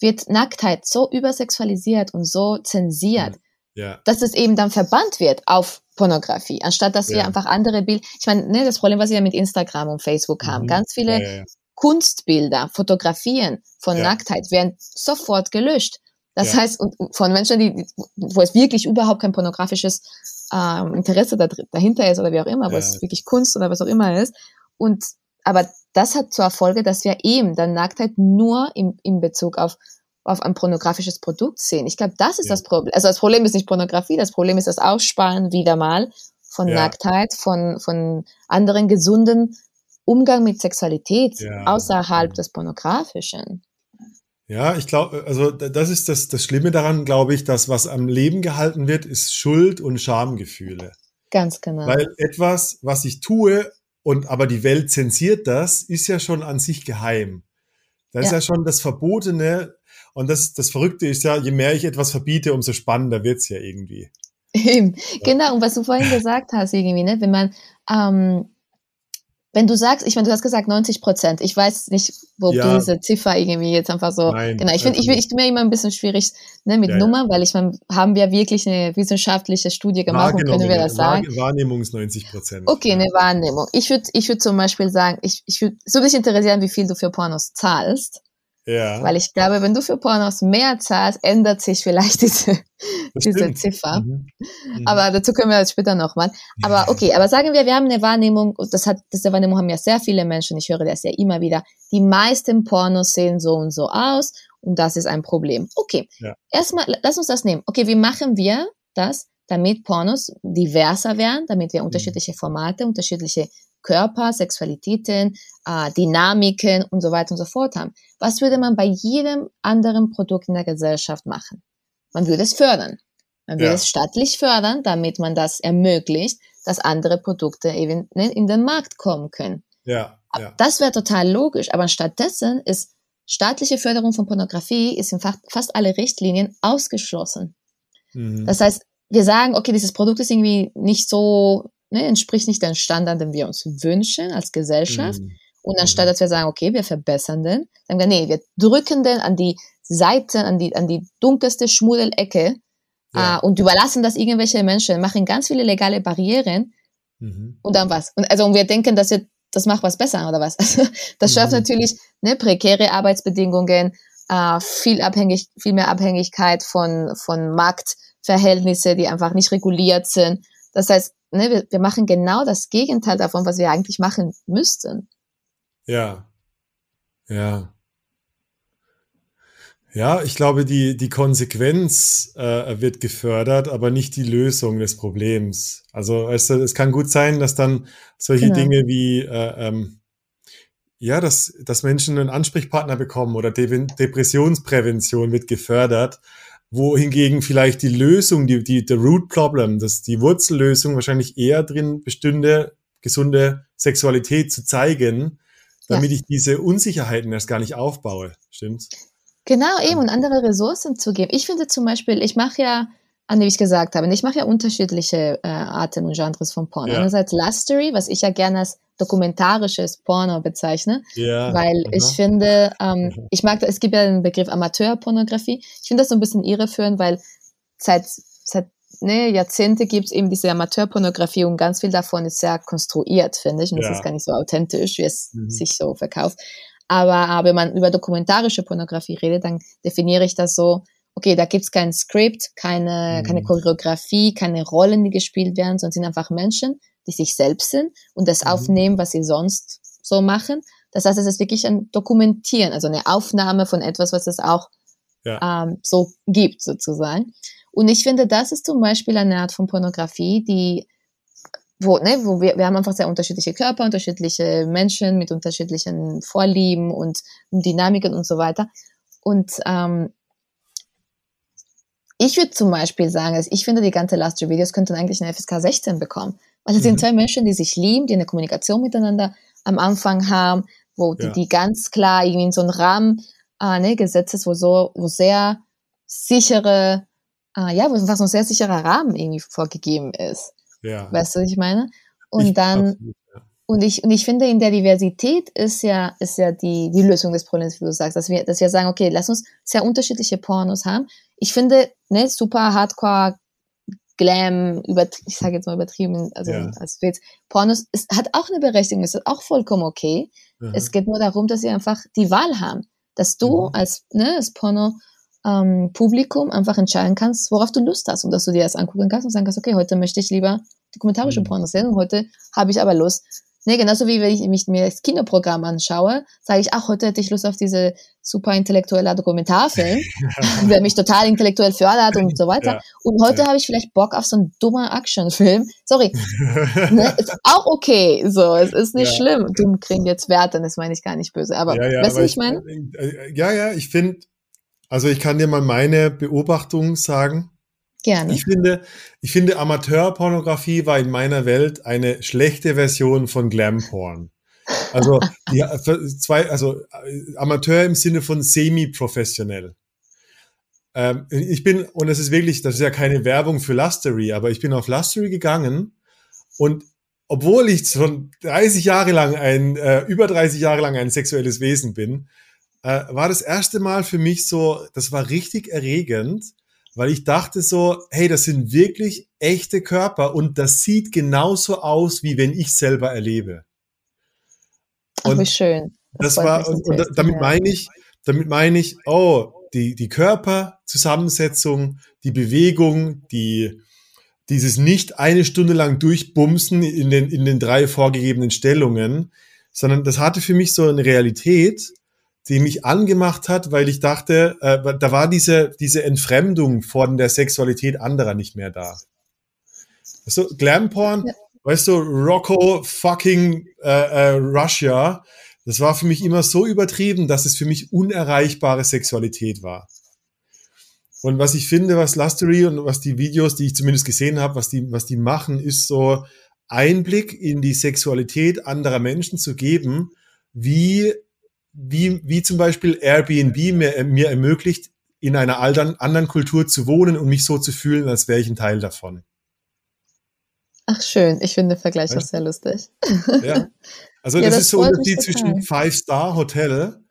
wird Nacktheit so übersexualisiert und so zensiert, yeah. dass es eben dann verbannt wird auf Pornografie, anstatt dass yeah. wir einfach andere Bilder, ich meine, ne, das Problem, was wir mit Instagram und Facebook haben, mhm. ganz viele ja, ja. Kunstbilder, Fotografien von Nacktheit werden sofort gelöscht. Das ja. heißt, von Menschen, die, wo es wirklich überhaupt kein pornografisches ähm, Interesse da, dahinter ist oder wie auch immer, wo ja. es wirklich Kunst oder was auch immer ist. Und aber das hat zur Folge, dass wir eben dann Nacktheit nur im, in Bezug auf, auf ein pornografisches Produkt sehen. Ich glaube, das ist ja. das Problem. Also das Problem ist nicht Pornografie, das Problem ist das Aussparen wieder mal von ja. Nacktheit, von, von anderen gesunden Umgang mit Sexualität außerhalb des Pornografischen. Ja, ich glaube, also das ist das, das Schlimme daran, glaube ich, dass was am Leben gehalten wird, ist Schuld und Schamgefühle. Ganz genau. Weil etwas, was ich tue und aber die Welt zensiert das, ist ja schon an sich geheim. Das ja. ist ja schon das Verbotene. Und das, das Verrückte ist ja, je mehr ich etwas verbiete, umso spannender wird's ja irgendwie. Eben. Genau, und was du vorhin gesagt hast, irgendwie, ne, wenn man ähm, wenn du sagst, ich meine, du hast gesagt 90 Prozent. Ich weiß nicht, wo ja. diese Ziffer irgendwie jetzt einfach so. Nein, genau. Ich finde, ich, ich mir immer ein bisschen schwierig ne, mit ja, Nummer, weil ich meine, haben wir wirklich eine wissenschaftliche Studie gemacht und können wir das sagen? Wahrnehmungs 90 Prozent. Okay, eine Wahrnehmung. Ich würde, ich würde zum Beispiel sagen, ich, ich würde so dich interessieren, wie viel du für Pornos zahlst. Ja. Weil ich glaube, wenn du für Pornos mehr zahlst, ändert sich vielleicht diese, diese Ziffer. Mhm. Mhm. Aber dazu können wir später nochmal. Aber okay, aber sagen wir, wir haben eine Wahrnehmung, das hat, diese Wahrnehmung haben ja sehr viele Menschen, ich höre das ja immer wieder. Die meisten Pornos sehen so und so aus und das ist ein Problem. Okay. Ja. Erstmal, lass uns das nehmen. Okay, wie machen wir das, damit Pornos diverser werden, damit wir mhm. unterschiedliche Formate, unterschiedliche Körper, Sexualitäten, äh, Dynamiken und so weiter und so fort haben. Was würde man bei jedem anderen Produkt in der Gesellschaft machen? Man würde es fördern. Man würde ja. es staatlich fördern, damit man das ermöglicht, dass andere Produkte eben ne, in den Markt kommen können. Ja, ja. Das wäre total logisch, aber stattdessen ist staatliche Förderung von Pornografie ist in fast alle Richtlinien ausgeschlossen. Mhm. Das heißt, wir sagen, okay, dieses Produkt ist irgendwie nicht so ne, entspricht nicht den Standard, den wir uns wünschen als Gesellschaft. Mhm. Und anstatt mhm. dass wir sagen, okay, wir verbessern den, sagen wir, nee, wir drücken den an die Seite, an die, an die dunkelste Schmuddelecke ja. äh, und überlassen das irgendwelche Menschen, machen ganz viele legale Barrieren mhm. und dann was. Und also und wir denken, dass wir, das macht was besser oder was. Also, das schafft mhm. natürlich ne, prekäre Arbeitsbedingungen, äh, viel abhängig, viel mehr Abhängigkeit von von Marktverhältnisse, die einfach nicht reguliert sind. Das heißt, ne, wir, wir machen genau das Gegenteil davon, was wir eigentlich machen müssten. Ja. Ja. Ja, ich glaube, die, die Konsequenz äh, wird gefördert, aber nicht die Lösung des Problems. Also es, es kann gut sein, dass dann solche genau. Dinge wie äh, ähm, ja, dass, dass Menschen einen Ansprechpartner bekommen oder De Depressionsprävention wird gefördert, wohingegen vielleicht die Lösung, die, die, the root problem, dass die Wurzellösung wahrscheinlich eher drin bestünde, gesunde Sexualität zu zeigen, damit ja. ich diese Unsicherheiten erst gar nicht aufbaue. Stimmt's? Genau, eben, und andere Ressourcen zu geben. Ich finde zum Beispiel, ich mache ja, an wie ich gesagt habe, ich mache ja unterschiedliche äh, Arten und Genres von Porno. Ja. Einerseits Lustery, was ich ja gerne als dokumentarisches Porno bezeichne, ja, weil aha. ich finde, ähm, ich mag, es gibt ja den Begriff Amateurpornografie. Ich finde das so ein bisschen irreführend, weil seit, seit ne, Jahrzehnte gibt es eben diese Amateurpornografie und ganz viel davon ist sehr konstruiert, finde ich. Und ja. das ist gar nicht so authentisch, wie es mhm. sich so verkauft. Aber, aber wenn man über dokumentarische Pornografie redet, dann definiere ich das so, okay, da gibt's kein Skript, keine, mhm. keine Choreografie, keine Rollen, die gespielt werden, sondern sind einfach Menschen, die sich selbst sind und das mhm. aufnehmen, was sie sonst so machen. Das heißt, es ist wirklich ein Dokumentieren, also eine Aufnahme von etwas, was es auch ja. ähm, so gibt, sozusagen. Und ich finde, das ist zum Beispiel eine Art von Pornografie, die wo, ne, wo wir, wir haben einfach sehr unterschiedliche Körper, unterschiedliche Menschen mit unterschiedlichen Vorlieben und Dynamiken und so weiter. Und ähm, ich würde zum Beispiel sagen, dass ich finde, die ganze Last-Videos könnten eigentlich eine FSK 16 bekommen. Weil es mhm. sind zwei Menschen, die sich lieben, die eine Kommunikation miteinander am Anfang haben, wo ja. die, die, ganz klar irgendwie in so einen Rahmen äh, ne, gesetzt ist, wo so, wo sehr sichere, äh, ja, wo einfach so ein sehr sicherer Rahmen irgendwie vorgegeben ist. Ja. Weißt du, was ich meine? Und ich, dann, absolut, ja. und ich, und ich finde, in der Diversität ist ja, ist ja die, die Lösung des Problems, wie du sagst, dass wir, dass wir sagen, okay, lass uns sehr unterschiedliche Pornos haben. Ich finde, ne, super Hardcore Glam, über, ich sage jetzt mal übertrieben, also ja. als Witz, Pornos es hat auch eine Berechtigung, es ist auch vollkommen okay. Mhm. Es geht nur darum, dass sie einfach die Wahl haben, dass du mhm. als, ne, als Porno ähm, Publikum einfach entscheiden kannst, worauf du Lust hast und dass du dir das angucken kannst und sagen kannst, okay, heute möchte ich lieber dokumentarische mhm. Pornos sehen und heute habe ich aber Lust, Nee, genauso wie wenn ich mich mir das Kinoprogramm anschaue, sage ich, ach, heute hätte ich Lust auf diese super intellektuelle Dokumentarfilm, der mich total intellektuell fördert und so weiter. Ja. Und heute ja. habe ich vielleicht Bock auf so einen dummer Actionfilm. Sorry. ne, ist auch okay. So, es ist nicht ja. schlimm. Dumm kriegen jetzt Werte, das meine ich gar nicht böse. Aber ja, weißt du, was ich meine? Äh, ja, ja, ich finde, also ich kann dir mal meine Beobachtung sagen. Gerne. Ich finde, ich finde, Amateurpornografie war in meiner Welt eine schlechte Version von Glamporn. Also, die, zwei, also Amateur im Sinne von semi-professionell. Ähm, ich bin, und das ist wirklich, das ist ja keine Werbung für Lustery, aber ich bin auf Lustery gegangen und obwohl ich schon 30 Jahre lang ein, äh, über 30 Jahre lang ein sexuelles Wesen bin, äh, war das erste Mal für mich so, das war richtig erregend, weil ich dachte so, hey, das sind wirklich echte Körper und das sieht genauso aus, wie wenn ich selber erlebe. Und Ach, wie schön. Das, das war, und, und damit meine ich, damit meine ich, oh, die, die Körperzusammensetzung, die Bewegung, die, dieses nicht eine Stunde lang durchbumsen in den, in den drei vorgegebenen Stellungen, sondern das hatte für mich so eine Realität, die mich angemacht hat, weil ich dachte, äh, da war diese, diese Entfremdung von der Sexualität anderer nicht mehr da. Weißt du, Glamporn, ja. weißt du, Rocco fucking äh, äh, Russia, das war für mich immer so übertrieben, dass es für mich unerreichbare Sexualität war. Und was ich finde, was Lustery und was die Videos, die ich zumindest gesehen habe, was die, was die machen, ist so Einblick in die Sexualität anderer Menschen zu geben, wie, wie, wie zum Beispiel Airbnb mir, mir ermöglicht, in einer anderen Kultur zu wohnen und mich so zu fühlen, als wäre ich ein Teil davon. Ach schön, ich finde den Vergleich ja. auch sehr lustig. Ja. Also ja, das, das, ist so ein Unterschied zwischen Five-Star-Hotel,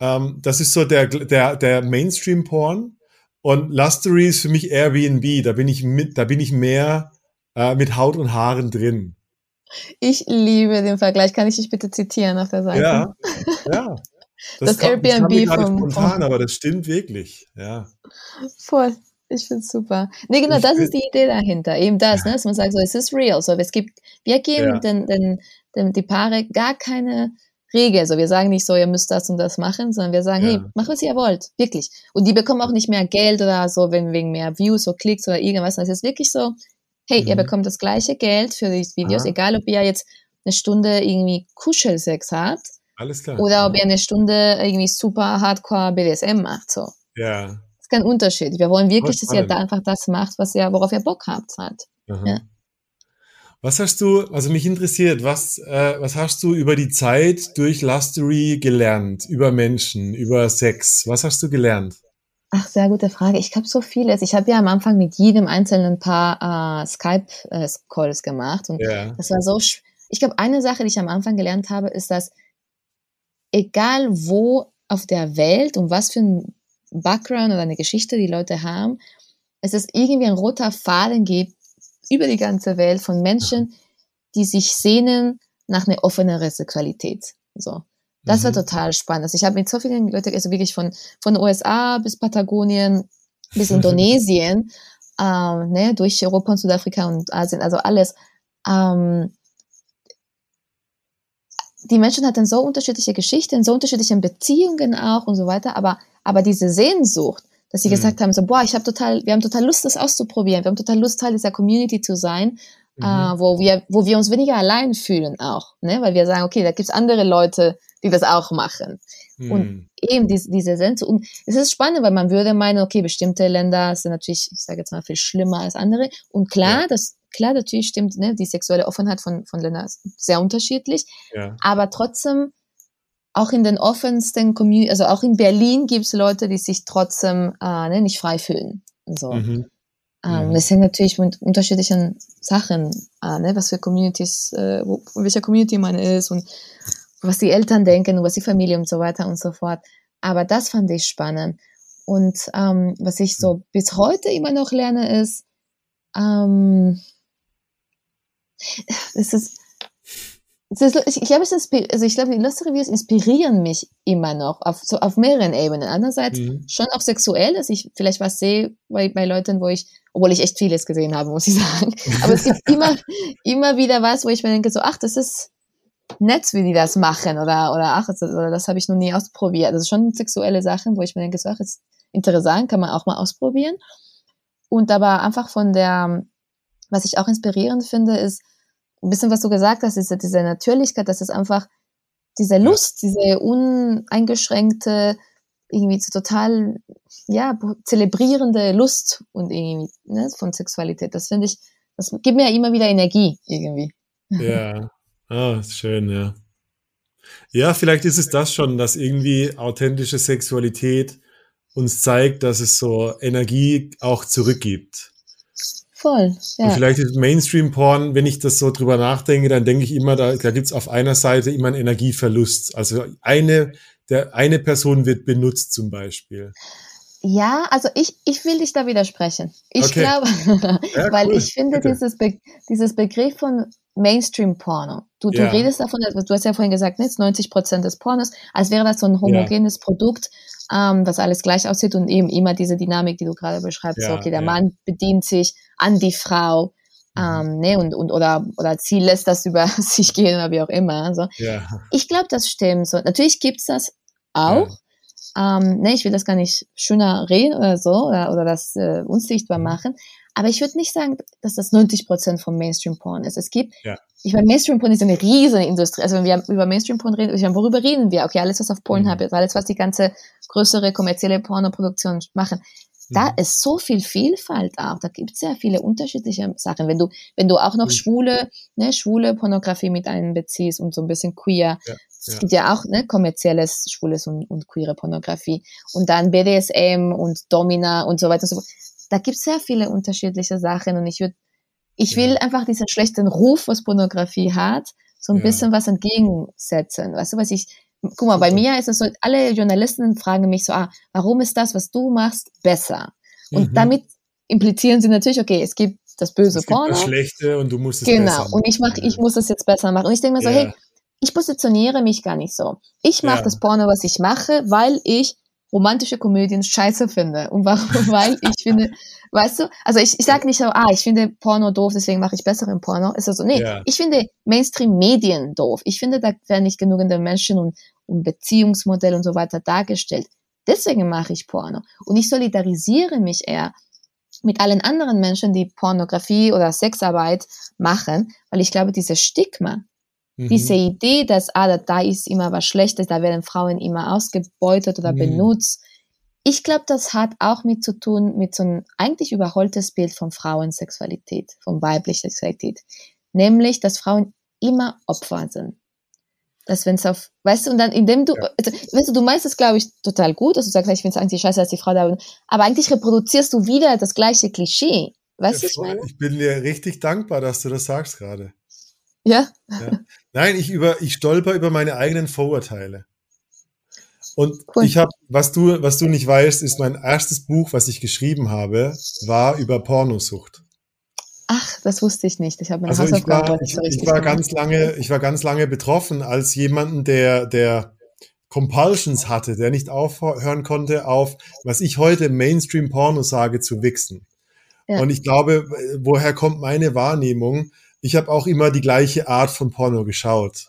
ähm, das ist so der, der, der Mainstream-Porn und Lustery ist für mich Airbnb. Da bin ich mit, da bin ich mehr äh, mit Haut und Haaren drin. Ich liebe den Vergleich. Kann ich dich bitte zitieren auf der Seite? Ja, ja. Das, das kommt, Airbnb das vom, spontan, aber das stimmt wirklich. Ja. Voll. Ich finde es super. Nee, genau, ich das ist die Idee dahinter. Eben das, ja. ne, dass man sagt, so, es ist real. So, es gibt, wir geben ja. den, den, den, die Paare gar keine Regel. Also wir sagen nicht so, ihr müsst das und das machen, sondern wir sagen, ja. hey, macht was ihr wollt, wirklich. Und die bekommen auch nicht mehr Geld oder so, wenn wegen mehr Views oder Klicks oder irgendwas. Das ist wirklich so, hey, mhm. ihr bekommt das gleiche Geld für die Videos, Aha. egal ob ihr jetzt eine Stunde irgendwie Kuschelsex habt. Alles klar. Oder ob ihr eine Stunde irgendwie super Hardcore BDSM macht, so. Ja. Das ist kein Unterschied. Wir wollen wirklich, dass ihr da einfach das macht, was ihr, worauf ihr Bock habt, halt. Ja. Was hast du, also mich interessiert, was, äh, was hast du über die Zeit durch Lustery gelernt? Über Menschen, über Sex? Was hast du gelernt? Ach, sehr gute Frage. Ich habe so vieles. Ich habe ja am Anfang mit jedem einzelnen Paar äh, Skype-Calls äh, gemacht. Und ja. das war so. Ich glaube, eine Sache, die ich am Anfang gelernt habe, ist, dass egal wo auf der Welt und was für ein Background oder eine Geschichte die Leute haben, es ist irgendwie ein roter Faden gibt, über die ganze Welt von Menschen, die sich sehnen nach einer offeneren Sexualität. So. Das mhm. war total spannend. Also ich habe mit so vielen Leuten, also wirklich von, von USA bis Patagonien bis Indonesien, ähm, ne, durch Europa und Südafrika und Asien, also alles. Ähm, die Menschen hatten so unterschiedliche Geschichten, so unterschiedliche Beziehungen auch und so weiter, aber, aber diese Sehnsucht, dass sie mhm. gesagt haben, so, boah, ich habe total, wir haben total Lust, das auszuprobieren. Wir haben total Lust, Teil dieser Community zu sein, mhm. äh, wo wir, wo wir uns weniger allein fühlen auch, ne? Weil wir sagen, okay, da gibt's andere Leute, die das auch machen. Mhm. Und eben diese, diese Sehnsucht. Und es ist spannend, weil man würde meinen, okay, bestimmte Länder sind natürlich, ich sage jetzt mal, viel schlimmer als andere. Und klar, ja. das, klar, natürlich stimmt, ne, die sexuelle Offenheit von, von Ländern ist sehr unterschiedlich. Ja. Aber trotzdem auch in den offensten Community, also auch in Berlin gibt es Leute, die sich trotzdem äh, ne, nicht frei fühlen. So. Mhm. Ähm, mhm. Das hängt natürlich mit unterschiedlichen Sachen an, ne, was für Communities, äh, wo, welcher Community man ist und was die Eltern denken was die Familie und so weiter und so fort. Aber das fand ich spannend. Und ähm, was ich so bis heute immer noch lerne, ist, ähm, es ist, ich, glaube, also ich glaube, die Lost Reviews inspirieren mich immer noch auf, so auf mehreren Ebenen. Andererseits mhm. schon auch sexuell, dass ich vielleicht was sehe bei, bei Leuten, wo ich, obwohl ich echt vieles gesehen habe, muss ich sagen. Aber es gibt immer, immer wieder was, wo ich mir denke, so, ach, das ist nett, wie die das machen, oder, oder ach, das, oder das habe ich noch nie ausprobiert. Das ist schon sexuelle Sachen, wo ich mir denke, so, ach, ist interessant, kann man auch mal ausprobieren. Und aber einfach von der, was ich auch inspirierend finde, ist, ein bisschen, was du gesagt hast, ist diese Natürlichkeit, das ist einfach diese Lust, diese uneingeschränkte, irgendwie total, ja, zelebrierende Lust und irgendwie, ne, von Sexualität. Das finde ich, das gibt mir ja immer wieder Energie, irgendwie. Ja, ah, schön, ja. Ja, vielleicht ist es das schon, dass irgendwie authentische Sexualität uns zeigt, dass es so Energie auch zurückgibt. Voll. Ja. Und vielleicht ist Mainstream-Porn, wenn ich das so drüber nachdenke, dann denke ich immer, da, da gibt es auf einer Seite immer einen Energieverlust. Also eine, der, eine Person wird benutzt zum Beispiel. Ja, also ich, ich will dich da widersprechen. Ich Okay. glaube, Ja, weil cool. ich finde Bitte. dieses, Be dieses Begriff von Mainstream-Porno, du, du Ja. redest davon, also du hast ja vorhin gesagt, ne, jetzt 90 Prozent des Pornos, als wäre das so ein homogenes Produkt, ähm, was alles gleich aussieht und eben immer diese Dynamik, die du gerade beschreibst, so, Ja, okay, der ja. Mann bedient sich an die Frau, Mhm. ähm, ne, und, und, oder, oder sie lässt das über sich gehen oder wie auch immer. Ja. Ich glaube, das stimmt. So, natürlich gibt's das auch. Ähm, ne, ich will das gar nicht schöner reden oder so oder, oder das äh, unsichtbar Mhm. machen. Aber ich würde nicht sagen, dass das 90 Prozent vom Mainstream-Porn ist. Es gibt, Ja. ich meine, Mainstream-Porn ist eine riesige Industrie. Also wenn wir über Mainstream-Porn reden, ich meine, worüber reden wir? Okay, alles, was auf Pornhub Mhm. ist, alles, was die ganze größere kommerzielle Pornoproduktion machen. Da Mhm. ist so viel Vielfalt auch. Da gibt es sehr viele unterschiedliche Sachen. Wenn du, wenn du auch noch Mhm. schwule, ne, schwule Pornografie mit einbeziehst und so ein bisschen queer. Ja, Es ja. gibt ja auch ne, kommerzielles, schwules und, und queere Pornografie. Und dann BDSM und Domina und so weiter und so fort. Da gibt es sehr viele unterschiedliche Sachen. Und ich würde, ich will Ja. einfach diesen schlechten Ruf, was Pornografie hat, so ein Ja. bisschen was entgegensetzen. Weißt du, was ich, guck mal, bei mir ist es so, alle Journalisten fragen mich so, ah, warum ist das, was du machst, besser? Und Mhm. damit implizieren sie natürlich, okay, es gibt das böse Es gibt Porno. das Schlechte und du musst es Genau. besser Und ich mach, ich muss es jetzt besser machen. Und ich denke mir so, Ja. hey, ich positioniere mich gar nicht so. Ich mache Ja. das Porno, was ich mache, weil ich romantische Komödien scheiße finde. Und warum? Weil ich finde, weißt du, also ich, ich sage nicht so, ah, ich finde Porno doof, deswegen mache ich besseren Porno. Ist also, nee, Ja. ich finde Mainstream-Medien doof. Ich finde, da werden nicht genügend Menschen und, und Beziehungsmodelle und so weiter dargestellt. Deswegen mache ich Porno. Und ich solidarisiere mich eher mit allen anderen Menschen, die Pornografie oder Sexarbeit machen, weil ich glaube, dieses Stigma, Mhm. diese Idee, dass ah, da- ist immer was Schlechtes, da werden Frauen immer ausgebeutet oder Mhm. benutzt. Ich glaube, das hat auch mit zu tun, mit so einem eigentlich überholtes Bild von Frauensexualität, von weiblicher Sexualität. Nämlich, dass Frauen immer Opfer sind. Dass wenn es auf, weißt du, und dann indem du, Ja. also, weißt du, du meinst es, glaube ich, total gut, dass du sagst, ich finde es eigentlich scheiße, dass die Frau da, aber eigentlich reproduzierst du wieder das gleiche Klischee. Weißt du, was ich meine? Ich bin dir richtig dankbar, dass du das sagst gerade. Ja? Ja. Nein, ich über, ich stolper über meine eigenen Vorurteile. Und Cool. ich habe, was du, was du nicht weißt, ist mein erstes Buch, was ich geschrieben habe, war über Pornosucht. Ach, das wusste ich nicht. Ich habe meine Also ich Hausaufgaben war, nicht ich, so richtig ich war ganz lange, ich war ganz lange betroffen als jemanden, der, der Compulsions hatte, der nicht aufhören konnte auf, was ich heute Mainstream-Porno sage, zu wichsen. Ja. Und ich glaube, woher kommt meine Wahrnehmung? Ich habe auch immer die gleiche Art von Porno geschaut.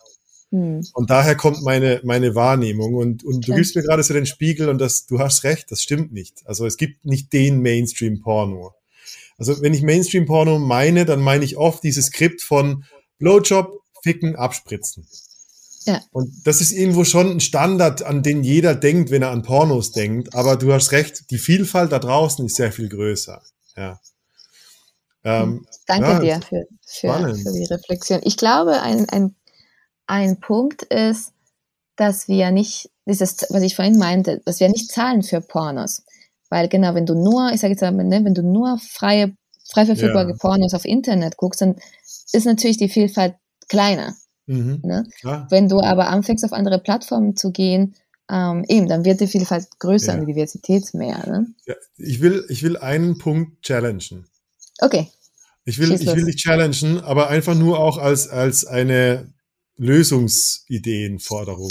Hm. Und daher kommt meine, meine Wahrnehmung. Und, und du Okay. gibst mir gerade so den Spiegel und das, du hast recht, das stimmt nicht. Also es gibt nicht den Mainstream-Porno. Also wenn ich Mainstream-Porno meine, dann meine ich oft dieses Skript von Blowjob, Ficken, Abspritzen. Ja. Und das ist irgendwo schon ein Standard, an den jeder denkt, wenn er an Pornos denkt. Aber du hast recht, die Vielfalt da draußen ist sehr viel größer. Ja. Ähm, Danke ja, dir für, für, für die Reflexion. Ich glaube, ein, ein, ein Punkt ist, dass wir nicht, dieses, was ich vorhin meinte, dass wir nicht zahlen für Pornos. Weil genau, wenn du nur, ich sage jetzt mal, ne, wenn du nur freie, frei verfügbare Ja. Pornos auf Internet guckst, dann ist natürlich die Vielfalt kleiner. mhm, Ne? klar. Wenn du aber anfängst, auf andere Plattformen zu gehen, ähm, eben, dann wird die Vielfalt größer Ja. und die Diversität mehr. Ne? Ja, ich will, ich will einen Punkt challengen. Okay, Ich will, Schieß ich will dich challengen, aber einfach nur auch als, als eine Lösungsideenforderung.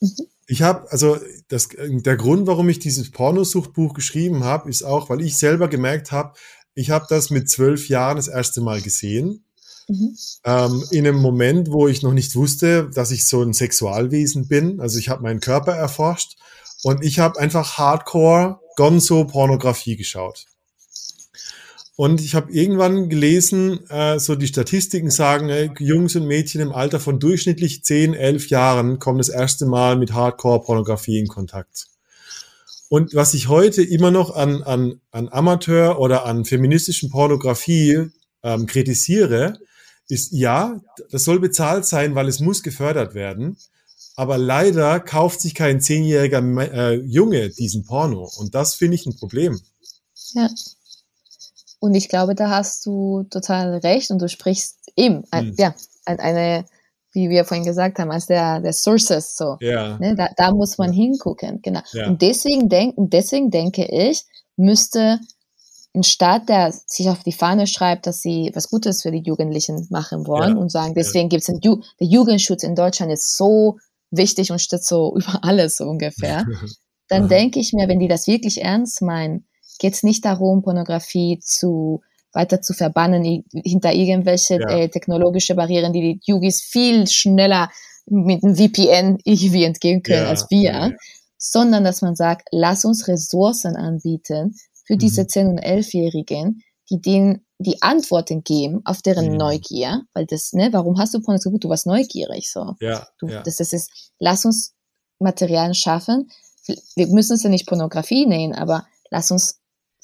Mhm. Ich habe, also das, der Grund, warum ich dieses Pornosuchtbuch geschrieben habe, ist auch, weil ich selber gemerkt habe, ich habe das mit zwölf Jahren das erste Mal gesehen. Mhm. Ähm, in einem Moment, wo ich noch nicht wusste, dass ich so ein Sexualwesen bin. Also ich habe meinen Körper erforscht und ich habe einfach Hardcore Gonzo-Pornografie geschaut. Und ich habe irgendwann gelesen, äh, so die Statistiken sagen, ey, Jungs und Mädchen im Alter von durchschnittlich 10, 11 Jahren kommen das erste Mal mit Hardcore-Pornografie in Kontakt. Und was ich heute immer noch an, an, an Amateur oder an feministischen Pornografie ähm, kritisiere, ist ja, das soll bezahlt sein, weil es muss gefördert werden. Aber leider kauft sich kein zehnjähriger äh, Junge diesen Porno. Und das finde ich ein Problem. Ja. Und ich glaube, da hast du total recht und du sprichst eben, hm. ja, eine, wie wir vorhin gesagt haben, als der, der Sources, so. Ja. Ne, da, da muss man hingucken, genau. Ja. Und deswegen denken, deswegen denke ich, müsste ein Staat, der sich auf die Fahne schreibt, dass sie was Gutes für die Jugendlichen machen wollen ja. und sagen, deswegen gibt es den Ju der Jugendschutz in Deutschland ist so wichtig und steht so über alles so ungefähr. Dann denke ich mir, wenn die das wirklich ernst meinen, geht es nicht darum, Pornografie zu weiter zu verbannen hinter irgendwelche ja. äh, technologische Barrieren, die die Yugis viel schneller mit einem VPN irgendwie entgehen können ja, als wir, ja. sondern dass man sagt, lass uns Ressourcen anbieten für diese mhm. 10- und 11-Jährigen, die denen die Antworten geben auf deren mhm. Neugier, weil das, ne, warum hast du Pornografie? Du warst neugierig, so. Ja, du, ja. Das ist es. Lass uns Materialien schaffen. Wir müssen es ja nicht Pornografie nehmen, aber lass uns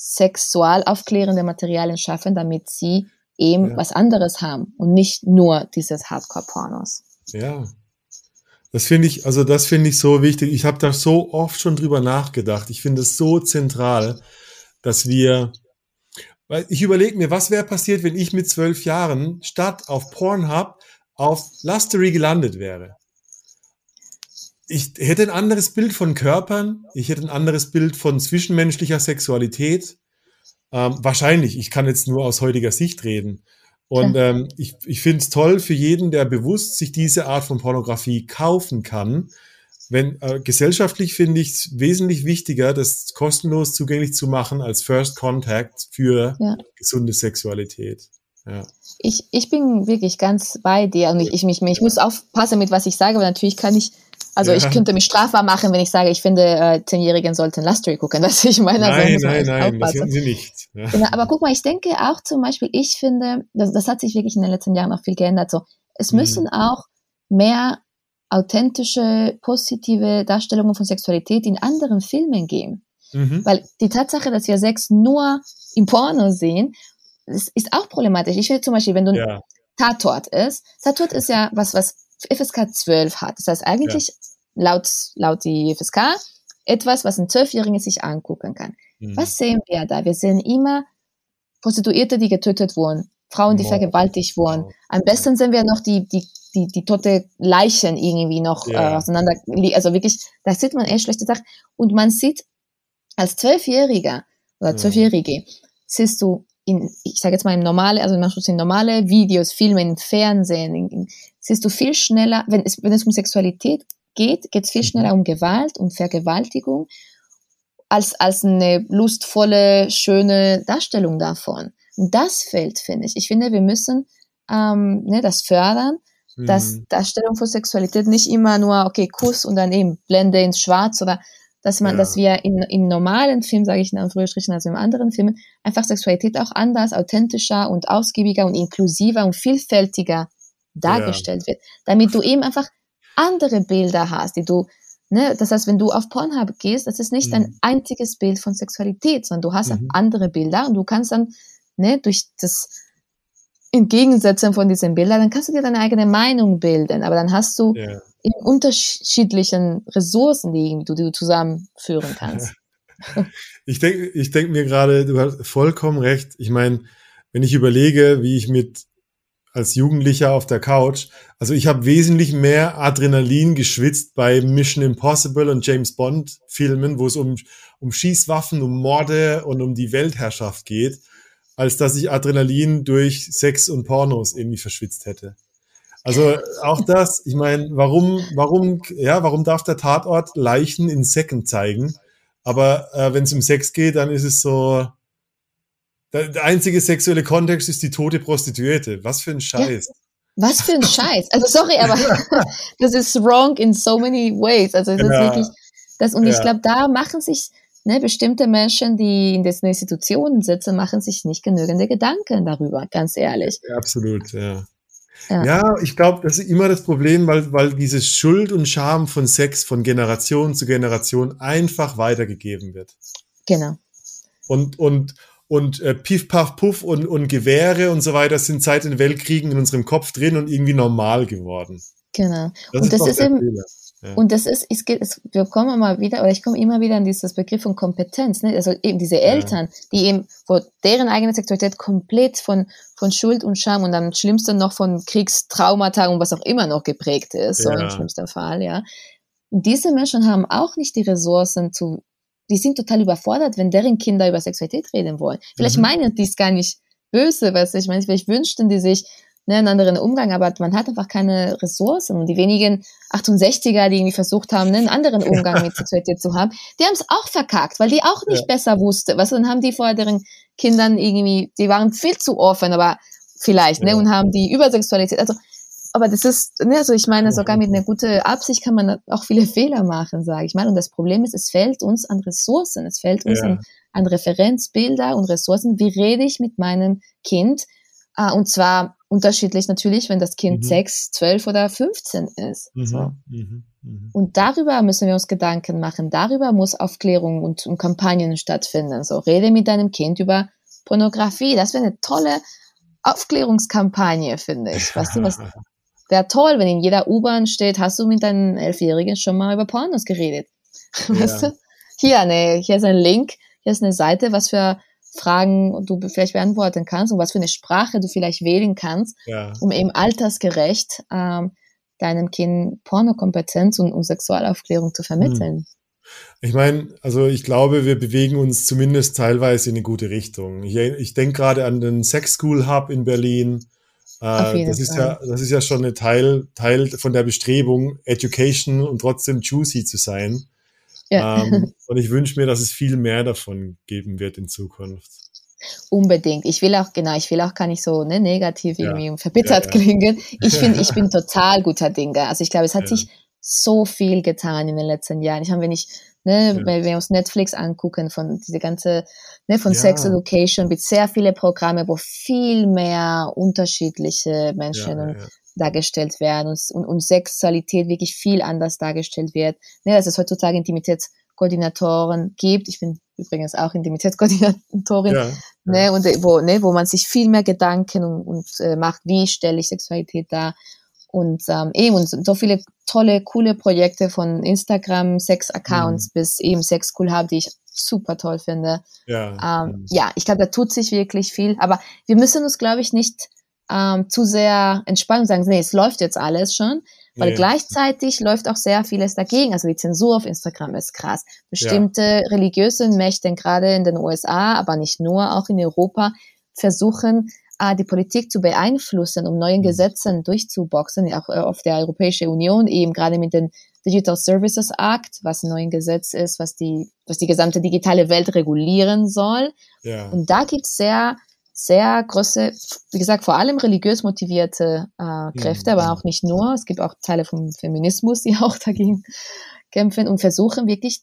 sexual aufklärende Materialien schaffen, damit sie eben ja. was anderes haben und nicht nur dieses Hardcore-Pornos. Ja. Das finde ich, also das finde ich so wichtig. Ich habe da so oft schon drüber nachgedacht. Ich finde es so zentral, dass wir, weil ich überlege mir, was wäre passiert, wenn ich mit zwölf Jahren statt auf Pornhub auf Lustery gelandet wäre ich hätte ein anderes Bild von Körpern, ich hätte ein anderes Bild von zwischenmenschlicher Sexualität. Ähm, wahrscheinlich, ich kann jetzt nur aus heutiger Sicht reden. Und ähm, ich, ich finde es toll für jeden, der bewusst sich diese Art von Pornografie kaufen kann. Wenn äh, gesellschaftlich finde ich es wesentlich wichtiger, das kostenlos zugänglich zu machen als First Contact für ja. gesunde Sexualität. Ja. Ich, ich bin wirklich ganz bei dir und ich, ich, ich, ich muss aufpassen mit was ich sage, weil natürlich kann ich also ja. ich könnte mich strafbar machen, wenn ich sage, ich finde, äh, Zehnjährigen sollten Lustery gucken. Das ich meine, nein, also nein, nein, das sind sie nicht. Ja. Genau, aber guck mal, ich denke auch zum Beispiel, ich finde, das, das hat sich wirklich in den letzten Jahren auch viel geändert. So, es mhm. müssen auch mehr authentische, positive Darstellungen von Sexualität in anderen Filmen geben. Mhm. Weil die Tatsache, dass wir Sex nur im Porno sehen, ist, auch problematisch. Ich will zum Beispiel, wenn du ja. Tatort ist, Tatort ist ja was, was FSK 12 hat. Das heißt eigentlich ja. laut, laut die FSK etwas, was ein Zwölfjähriger sich angucken kann. Mhm. Was sehen wir da? Wir sehen immer Prostituierte, die getötet wurden, Frauen, die wow. vergewaltigt wurden. Am besten sehen wir noch die, die, die, die tote Leichen irgendwie noch ja. äh, auseinander. Also wirklich, da sieht man echt schlechte Sachen. Und man sieht als Zwölfjähriger oder Zwölfjährige, siehst du in, ich sage jetzt mal im normale, also manchmal in normale Videos, Filme, im Fernsehen, in, in, siehst du viel schneller, wenn es, wenn es um Sexualität geht, geht es viel mhm. schneller um Gewalt, um Vergewaltigung, als, als eine lustvolle, schöne Darstellung davon. Und das fehlt, finde ich. Ich finde, wir müssen ähm, ne, das fördern, mhm. dass Darstellung von Sexualität nicht immer nur, okay, Kuss und dann eben Blende ins Schwarz oder dass man, ja. dass wir in, in normalen Filmen, sage ich in Anführungsstrichen, also in anderen Filmen, einfach Sexualität auch anders, authentischer und ausgiebiger und inklusiver und vielfältiger dargestellt ja. wird, damit du eben einfach andere Bilder hast, die du, ne, das heißt, wenn du auf Pornhub gehst, das ist nicht mhm. ein einziges Bild von Sexualität, sondern du hast mhm. andere Bilder und du kannst dann, ne, durch das Entgegensetzen von diesen Bildern, dann kannst du dir deine eigene Meinung bilden, aber dann hast du ja. In unterschiedlichen Ressourcen, die, die du zusammenführen kannst. ich denke ich denk mir gerade, du hast vollkommen recht. Ich meine, wenn ich überlege, wie ich mit als Jugendlicher auf der Couch. Also ich habe wesentlich mehr Adrenalin geschwitzt bei Mission Impossible und James Bond Filmen, wo es um, um Schießwaffen, um Morde und um die Weltherrschaft geht, als dass ich Adrenalin durch Sex und Pornos irgendwie verschwitzt hätte. Also auch das, ich meine, warum, warum, ja, warum darf der Tatort Leichen in Säcken zeigen? Aber äh, wenn es um Sex geht, dann ist es so, der, der einzige sexuelle Kontext ist die tote Prostituierte. Was für ein Scheiß. Ja. Was für ein Scheiß. Also sorry, aber das ist wrong in so many ways. Also es ja. ist wirklich das und ja. ich glaube, da machen sich ne, bestimmte Menschen, die in diesen Institutionen sitzen, machen sich nicht genügende Gedanken darüber, ganz ehrlich. Ja, absolut, ja. Ja, ja ich glaube, das ist immer das Problem, weil, weil diese Schuld und Scham von Sex von Generation zu Generation einfach weitergegeben wird. Genau. Und, und, und äh, Piff, Paff, Puff und, und Gewehre und so weiter sind seit den Weltkriegen in unserem Kopf drin und irgendwie normal geworden. Genau. Das und ist das ist eben, ja. Und das ist, es geht, es, wir kommen immer wieder, oder ich komme immer wieder an dieses Begriff von Kompetenz, ne? also eben diese Eltern, ja. die eben, wo deren eigene Sexualität komplett von, von Schuld und Scham und am schlimmsten noch von Kriegstraumata und was auch immer noch geprägt ist, so im schlimmsten Fall, ja. Und diese Menschen haben auch nicht die Ressourcen zu, die sind total überfordert, wenn deren Kinder über Sexualität reden wollen. Vielleicht mhm. meinen die es gar nicht böse, was ich meine, vielleicht wünschten die sich, ne, einen anderen Umgang, aber man hat einfach keine Ressourcen. Und die wenigen 68er, die irgendwie versucht haben, ne, einen anderen Umgang mit Sexualität zu haben, die haben es auch verkackt, weil die auch nicht ja. besser wusste. Was dann haben die vor deren Kindern irgendwie, die waren viel zu offen, aber vielleicht, ne, ja. ne, und haben die Übersexualität. Also, aber das ist, ne, also ich meine, sogar mit einer guten Absicht kann man auch viele Fehler machen, sage ich mal. Und das Problem ist, es fällt uns an Ressourcen, es fällt uns an, an Referenzbilder und Ressourcen. Wie rede ich mit meinem Kind? Uh, und zwar unterschiedlich natürlich, wenn das Kind mhm. sechs, zwölf oder 15 ist. Mhm. So. Mhm. mhm. Und darüber müssen wir uns Gedanken machen. Darüber muss Aufklärung und, und Kampagnen stattfinden. So, rede mit deinem Kind über Pornografie. Das wäre eine tolle Aufklärungskampagne, finde ich. Weißt du, was wäre toll, wenn in jeder U-Bahn steht, hast du mit deinen Elfjährigen schon mal über Pornos geredet? Ja. Weißt du? Hier, ne, hier ist ein Link, hier ist eine Seite, was für Fragen du vielleicht beantworten kannst und was für eine Sprache du vielleicht wählen kannst, ja. um eben altersgerecht ähm, deinem Kind Pornokompetenz und, und Sexualaufklärung zu vermitteln. Hm. Ich meine, also ich glaube, wir bewegen uns zumindest teilweise in eine gute Richtung. Ich, ich denke gerade an den Sex School Hub in Berlin. Äh, das ist ja, das ist ja schon ein Teil, Teil von der Bestrebung, Education und trotzdem juicy zu sein. Ja. Ähm, und ich wünsche mir, dass es viel mehr davon geben wird in Zukunft. Unbedingt. Ich will auch, genau, ich will auch gar nicht so ne, negativ ja. irgendwie verbittert ja, ja. klingen. Ich finde, ich bin total guter Dinge. Also ich glaube, es hat sich so viel getan in den letzten Jahren. Ich habe, wenn ich, ne, wenn wir uns Netflix angucken, von diese ganze, ne, von Sex Education mit sehr viele Programme, wo viel mehr unterschiedliche Menschen und dargestellt werden und, und, und Sexualität wirklich viel anders dargestellt wird. Ne, dass es heutzutage Intimitätskoordinatoren gibt. Ich bin übrigens auch Intimitätskoordinatorin, ja, ne, ja. und wo, ne, wo man sich viel mehr Gedanken und, und äh, macht, wie stelle ich Sexualität dar. Und ähm, eben und so viele tolle, coole Projekte von Instagram, Sex-Accounts mhm. bis eben Sex Cool Hub, die ich super toll finde. Ja, ähm, ja ich glaube, da tut sich wirklich viel. Aber wir müssen uns, glaube ich, nicht ähm, zu sehr entspannen und sagen, nee, es läuft jetzt alles schon. Weil nee. gleichzeitig läuft auch sehr vieles dagegen. Also die Zensur auf Instagram ist krass. Bestimmte ja. religiöse Mächte, gerade in den USA, aber nicht nur, auch in Europa, versuchen, äh, die Politik zu beeinflussen, um neuen mhm. Gesetzen durchzuboxen, auch äh, auf der Europäischen Union, eben gerade mit dem Digital Services Act, was ein neues Gesetz ist, was die, was die gesamte digitale Welt regulieren soll. Ja. Und da gibt es sehr sehr große, wie gesagt, vor allem religiös motivierte äh, Kräfte, mhm. aber auch nicht nur. Es gibt auch Teile vom Feminismus, die auch dagegen kämpfen und versuchen wirklich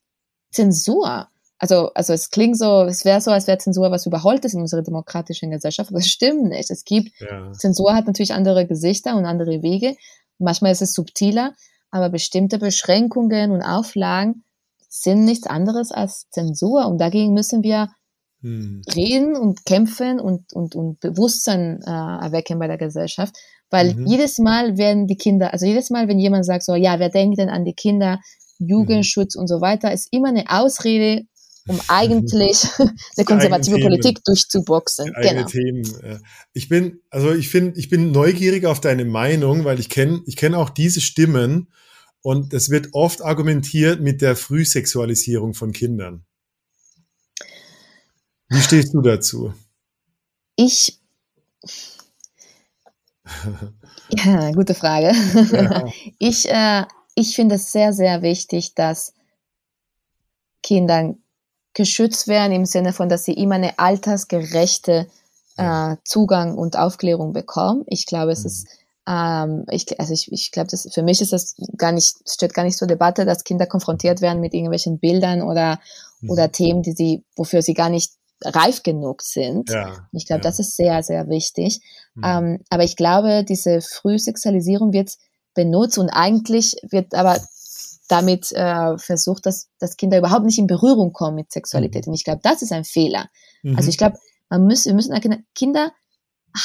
Zensur. Also, also es klingt so, es wäre so, als wäre Zensur was Überholtes in unserer demokratischen Gesellschaft, aber das stimmt nicht. Es gibt, ja. Zensur hat natürlich andere Gesichter und andere Wege. Manchmal ist es subtiler, aber bestimmte Beschränkungen und Auflagen sind nichts anderes als Zensur und dagegen müssen wir hm. reden und kämpfen und, und, und Bewusstsein äh, erwecken bei der Gesellschaft. Weil mhm. jedes Mal werden die Kinder, also jedes Mal, wenn jemand sagt so, ja, wer denkt denn an die Kinder, Jugendschutz mhm. und so weiter, ist immer eine Ausrede, um eigentlich eine konservative Politik durchzuboxen. Genau. Themen. Ich bin, also ich finde, ich bin neugierig auf deine Meinung, weil ich kenne, ich kenne auch diese Stimmen und es wird oft argumentiert mit der Frühsexualisierung von Kindern. Wie stehst du dazu? Ich. ja, gute Frage. Ja. Ich, äh, ich finde es sehr, sehr wichtig, dass Kinder geschützt werden im Sinne von, dass sie immer eine altersgerechte äh, Zugang und Aufklärung bekommen. Ich glaube, es mhm. ist ähm, ich, also ich, ich glaube, für mich ist das gar nicht, steht gar nicht zur Debatte, dass Kinder konfrontiert werden mit irgendwelchen Bildern oder, mhm. oder Themen, die sie, wofür sie gar nicht reif genug sind. Ja, ich glaube, ja. das ist sehr, sehr wichtig. Mhm. Ähm, aber ich glaube, diese Frühsexualisierung wird benutzt und eigentlich wird aber damit äh, versucht, dass, dass Kinder überhaupt nicht in Berührung kommen mit Sexualität. Mhm. Und ich glaube, das ist ein Fehler. Mhm. Also ich glaube, man muss, wir müssen erkennen, Kinder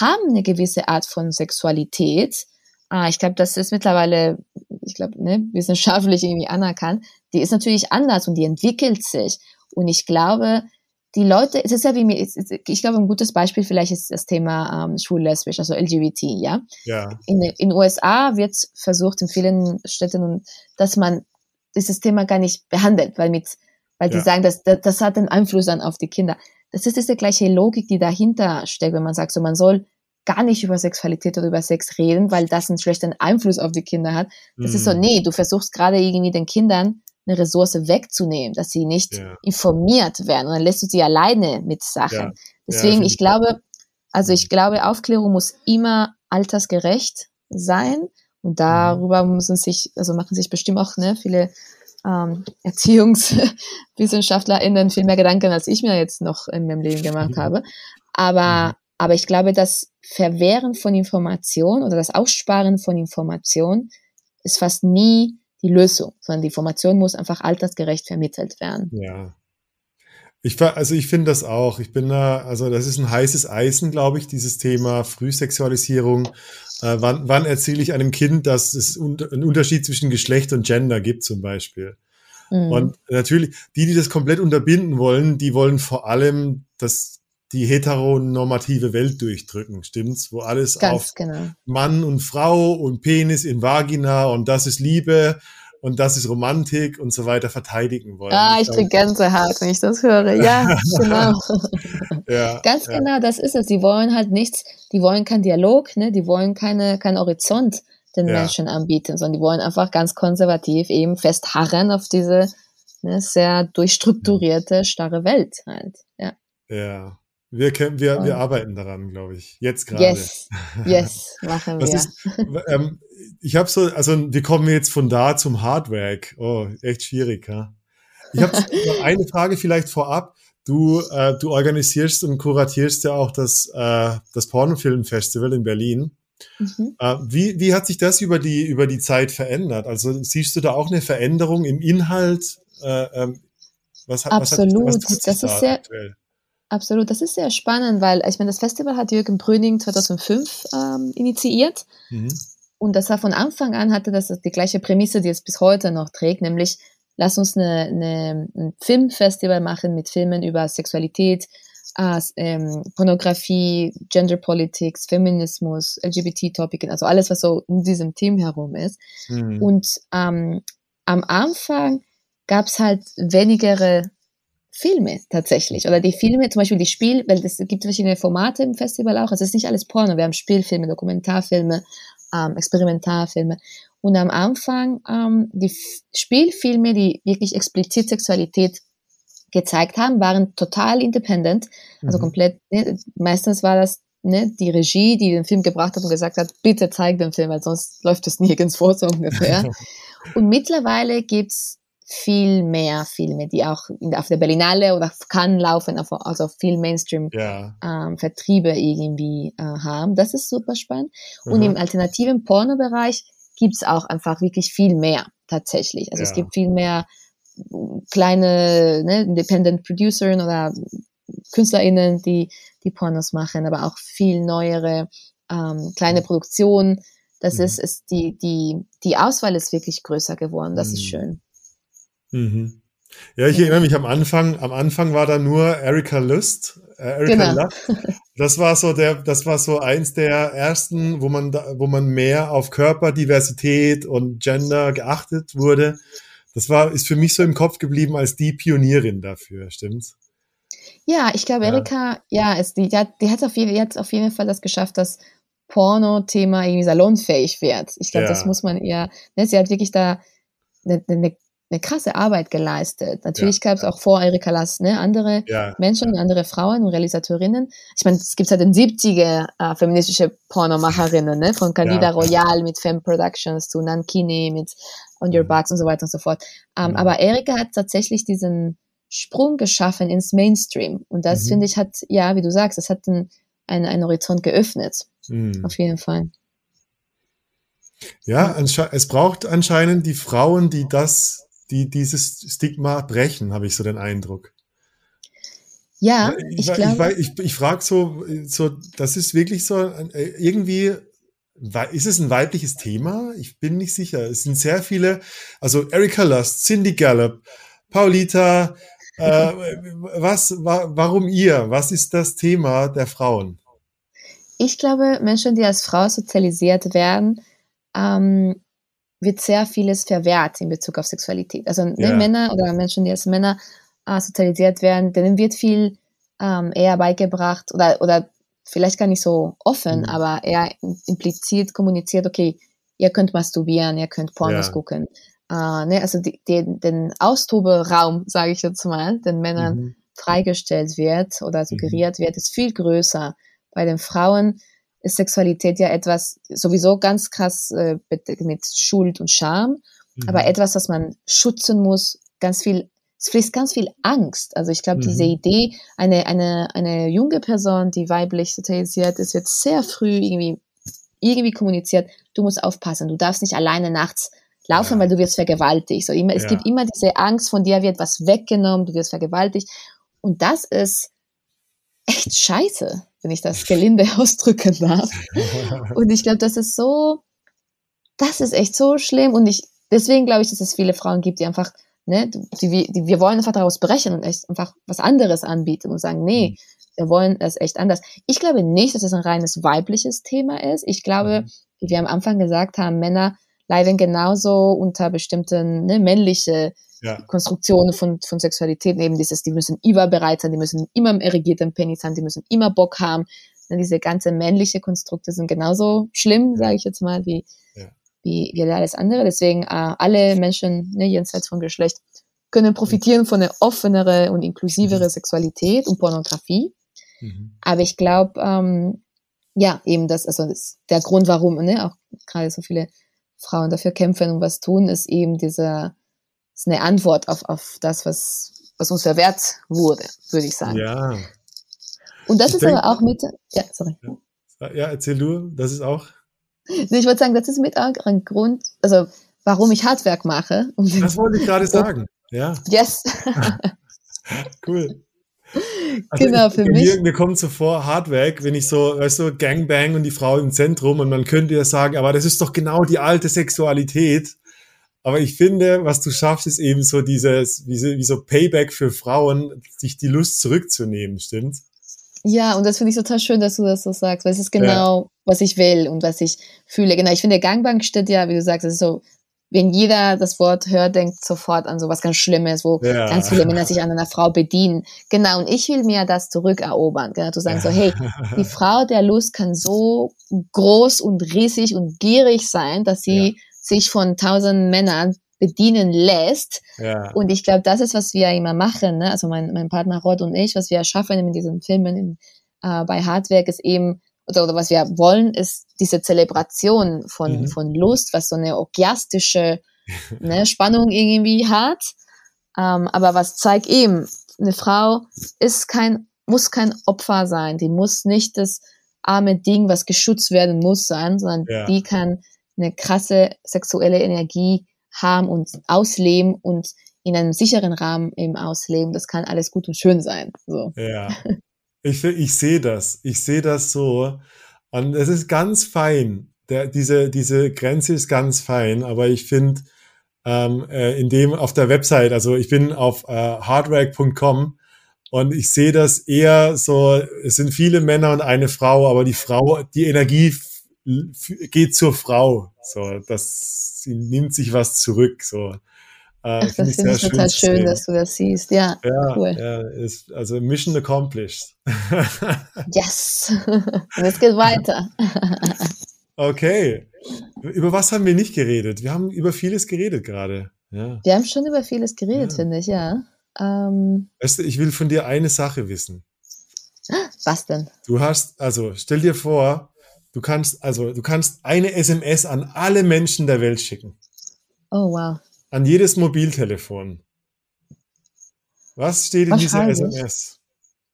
haben eine gewisse Art von Sexualität. Ah, ich glaube, das ist mittlerweile ich glaube, ne, wissenschaftlich irgendwie anerkannt, die ist natürlich anders und die entwickelt sich. Und ich glaube, die Leute, es ist ja wie mir, ich glaube, ein gutes Beispiel vielleicht ist das Thema ähm, schwul-lesbisch, also LGBT, ja. Ja. In den USA wird versucht in vielen Städten, dass man dieses Thema gar nicht behandelt, weil mit, weil die Ja. sagen, dass, das, das hat einen Einfluss dann auf die Kinder. Das ist diese gleiche Logik, die dahinter steckt, wenn man sagt, so man soll gar nicht über Sexualität oder über Sex reden, weil das einen schlechten Einfluss auf die Kinder hat. Das ist so, Mhm. nee, du versuchst gerade irgendwie den Kindern eine Ressource wegzunehmen, dass sie nicht Ja. informiert werden und dann lässt du sie alleine mit Sachen. Ja. Deswegen, ich glaube, also ich glaube, Aufklärung muss immer altersgerecht sein und Mhm. darüber müssen sich, also machen sich bestimmt auch ne, viele ähm, ErziehungswissenschaftlerInnen viel mehr Gedanken, als ich mir jetzt noch in meinem Leben gemacht Mhm. habe. Aber, aber ich glaube, das Verwehren von Information oder das Aussparen von Information ist fast nie die Lösung, sondern die Information muss einfach altersgerecht vermittelt werden. Ja. Ich, also ich finde das auch. Ich bin da, also das ist ein heißes Eisen, glaube ich, dieses Thema Frühsexualisierung. Äh, wann, wann erzähle ich einem Kind, dass es un einen Unterschied zwischen Geschlecht und Gender gibt, zum Beispiel? Mhm. Und natürlich, die, die das komplett unterbinden wollen, die wollen vor allem das, die heteronormative Welt durchdrücken, stimmt's? Wo alles auf Ganz genau. Mann und Frau und Penis in Vagina und das ist Liebe und das ist Romantik und so weiter verteidigen wollen. Ah, ich glaub, krieg Gänsehaut, wenn ich das höre. Ja, genau. ja, Ganz ja, genau, das ist es. Die wollen halt nichts, die wollen keinen Dialog, ne? die wollen keine, keinen Horizont den Ja. Menschen anbieten, sondern die wollen einfach ganz konservativ eben festharren auf diese ne, sehr durchstrukturierte, starre Welt halt. Ja. Ja. Wir, kennen, wir, wir arbeiten daran, glaube ich. Jetzt gerade. Yes, yes, machen wir. ist, ähm, ich habe so, also wir kommen jetzt von da zum Hardwerk. Oh, echt schwierig, ja. Ich habe noch eine Frage vielleicht vorab. Du, äh, du organisierst und kuratierst ja auch das, äh, das Pornofilmfestival in Berlin. Mhm. Äh, wie, wie hat sich das über die, über die Zeit verändert? Also siehst du da auch eine Veränderung im Inhalt? Äh, was, hat- was, hat, Absolut. was tut sich Das da ist sehr- aktuell? Absolut, das ist sehr spannend, weil ich meine, das Festival hat Jürgen Brüning 2005 ähm, initiiert Mhm. Und das war von Anfang an hatte das die gleiche Prämisse, die es bis heute noch trägt, nämlich lass uns eine, eine, ein Filmfestival machen mit Filmen über Sexualität, äh, ähm, Pornografie, Gender Politics, Feminismus, LGBT-Topiken, also alles, was so in diesem Team herum ist. Mhm. Und ähm, am Anfang gab es halt wenigere Filme tatsächlich. Oder die Filme, zum Beispiel die Spiel, weil es gibt verschiedene Formate im Festival auch. Es ist nicht alles Porno. Wir haben Spielfilme, Dokumentarfilme, ähm, Experimentarfilme. Und am Anfang ähm, die F Spielfilme, die wirklich explizit Sexualität gezeigt haben, waren total independent, also Mhm. komplett. Ne, meistens war das ne, die Regie, die den Film gebracht hat und gesagt hat, bitte zeig den Film, weil sonst läuft es nirgends vor, so ungefähr. und mittlerweile gibt's viel mehr Filme, die auch auf der Berlinale oder auf Cannes laufen, auf- also viel Mainstream ja. ähm, Vertriebe irgendwie äh, haben. Das ist super spannend. Und Aha. im alternativen Pornobereich gibt's auch einfach wirklich viel mehr tatsächlich. Also es Ja. gibt viel mehr mm, kleine ne, Independent Producer oder KünstlerInnen, die die Pornos machen, aber auch viel neuere ähm, kleine Produktionen. Das Mhm. ist, ist die, die, die Auswahl ist wirklich größer geworden. Das ist Mhm. schön. Mhm. Ja, ich Ja. erinnere mich am Anfang, am Anfang war da nur Erika Lust, äh, Erika Genau. Lust. Das war so der, das war so eins der ersten, wo man da, wo man mehr auf Körperdiversität und Gender geachtet wurde. Das war, ist für mich so im Kopf geblieben als die Pionierin dafür, stimmt's? Ja, ich glaube, Ja. Erika, ja, es, die, die hat, die hat auf jeden, die hat auf jeden Fall das geschafft, dass Porno-Thema irgendwie salonfähig wird. Ich glaube, Ja. das muss man ihr, ne, sie hat wirklich da eine, eine, eine krasse Arbeit geleistet. Natürlich gab es auch vor Erika Lass, ne, andere Ja. Menschen, andere Frauen und Realisatorinnen. Ich meine, es gibt seit den 70er äh, feministische Pornomacherinnen, ne? von Candida Ja. Royal mit Femme Productions zu Nankini mit On Your Mhm. Backs und so weiter und so fort. Ähm, Mhm. Aber Erika hat tatsächlich diesen Sprung geschaffen ins Mainstream. Und das, Mhm. finde ich, hat, ja, wie du sagst, das hat einen, einen, einen Horizont geöffnet. Mhm. Auf jeden Fall. Ja, es braucht anscheinend die Frauen, die das, die dieses Stigma brechen, habe ich so den Eindruck. Ja, ich, ich glaube. ich, ich, ich frage so, so, das ist wirklich so, äh, irgendwie ist es ein weibliches Thema? Ich bin nicht sicher. Es sind sehr viele, also Erika Lust, Cindy Gallup, Paulita, äh, was, wa warum ihr? Was ist das Thema der Frauen? Ich glaube, Menschen, die als Frau sozialisiert werden, ähm, wird sehr vieles verwehrt in Bezug auf Sexualität. Also ne, ja. Männer oder Menschen, die als Männer äh, sozialisiert werden, denen wird viel ähm, eher beigebracht oder, oder vielleicht gar nicht so offen, mhm. aber eher implizit kommuniziert, okay, ihr könnt masturbieren, ihr könnt Pornos ja. gucken. Äh, ne, also die, die, den Austoberaum, sage ich jetzt mal, den Männern mhm. freigestellt wird oder mhm. suggeriert mhm. wird, ist viel größer. Bei den Frauen ist Sexualität ja etwas sowieso ganz krass äh, mit, Schuld und Scham, mhm. aber etwas, was man schützen muss, ganz viel es fließt ganz viel Angst. Also ich glaube, mhm. diese Idee, eine, eine, eine junge Person, die weiblich sozialisiert ist, wird sehr früh irgendwie, irgendwie kommuniziert, du musst aufpassen, du darfst nicht alleine nachts laufen, ja. weil du wirst vergewaltigt. So immer, es ja. gibt immer diese Angst, von dir wird was weggenommen, du wirst vergewaltigt. Und das ist echt scheiße, wenn ich das gelinde ausdrücken darf. Und ich glaube, das ist so, das ist echt so schlimm. Und ich, deswegen glaube ich, dass es viele Frauen gibt, die einfach ne, die, die, wir wollen einfach daraus brechen und echt einfach was anderes anbieten und sagen, nee, mhm. wir wollen es echt anders. Ich glaube nicht, dass es ein reines weibliches Thema ist. Ich glaube, mhm. wie wir am Anfang gesagt haben, Männer leiden genauso unter bestimmten ne, männliche ja. Konstruktionen von, von Sexualität, eben dieses, die müssen überbereit sein, die müssen immer im erregierten Penis sein, die müssen immer Bock haben. Ne, diese ganze männliche Konstrukte sind genauso schlimm, sage ich jetzt mal, wie, wie, wie alles andere. Deswegen äh, alle Menschen ne, jenseits von Geschlecht können profitieren von einer offenere und inklusivere mhm. Sexualität und Pornografie. Mhm. Aber ich glaube, ähm, ja, eben das, also das, der Grund, warum ne, auch gerade so viele Frauen dafür kämpfen und was tun, ist eben diese, ist eine Antwort auf, auf das, was, was uns verwehrt wurde, würde ich sagen. Ja. Und das ich ist denk, aber auch mit, ja, sorry. Ja. ja, erzähl du, das ist auch. Ich würde sagen, das ist mit auch ein Grund, also warum ich Handwerk mache. das wollte ich gerade sagen. Ja. Yes. cool. Also genau, für mich. Mir, mir kommt so vor, Hardwerk, wenn ich so, weißt du, Gangbang und die Frau im Zentrum und man könnte ja sagen, aber das ist doch genau die alte Sexualität. Aber ich finde, was du schaffst, ist eben so dieses, wie so, wie so Payback für Frauen, sich die Lust zurückzunehmen, stimmt's? Ja, und das finde ich total schön, dass du das so sagst, weil es ist genau, ja. was ich will und was ich fühle. Genau, ich finde, Gangbank steht ja, wie du sagst, es ist so, wenn jeder das Wort hört, denkt sofort an so was ganz Schlimmes, wo ja. ganz viele Männer sich an einer Frau bedienen. Genau, und ich will mir das zurückerobern. Genau, zu sagen so, hey, die Frau der Lust kann so groß und riesig und gierig sein, dass sie ja. Sich von tausend Männern bedienen lässt. Ja. Und ich glaube, das ist, was wir immer machen. Ne? Also mein, mein Partner Rod und ich, was wir schaffen in diesen Filmen in, äh, bei Hardwerk ist eben, oder, oder was wir wollen, ist diese Zelebration von, mhm. von Lust, was so eine orgiastische ne, Spannung irgendwie hat. Ähm, aber was zeigt eben, eine Frau ist kein, muss kein Opfer sein. Die muss nicht das arme Ding, was geschützt werden muss sein, sondern ja. die kann eine krasse sexuelle Energie haben und ausleben und in einem sicheren Rahmen eben ausleben. Das kann alles gut und schön sein. So. Ja. Ich, ich sehe das. Ich sehe das so. Und es ist ganz fein. Der, diese, diese Grenze ist ganz fein, aber ich finde, ähm, äh, in dem auf der Website, also ich bin auf äh, hardrack.com und ich sehe das eher so, es sind viele Männer und eine Frau, aber die Frau, die Energie geht zur Frau. So, das, sie nimmt sich was zurück. So. Äh, Ach, das finde ich total schön, schön, dass du das siehst. Ja, ja cool. Ja, ist, also Mission accomplished. yes. Und es geht weiter. okay. Über was haben wir nicht geredet? Wir haben über vieles geredet gerade. Ja. Wir haben schon über vieles geredet, ja. finde ich, ja. Ähm, weißt du, ich will von dir eine Sache wissen. Was denn? Du hast, also stell dir vor, Du kannst, also, du kannst eine SMS an alle Menschen der Welt schicken. Oh, wow. An jedes Mobiltelefon. Was steht in dieser SMS?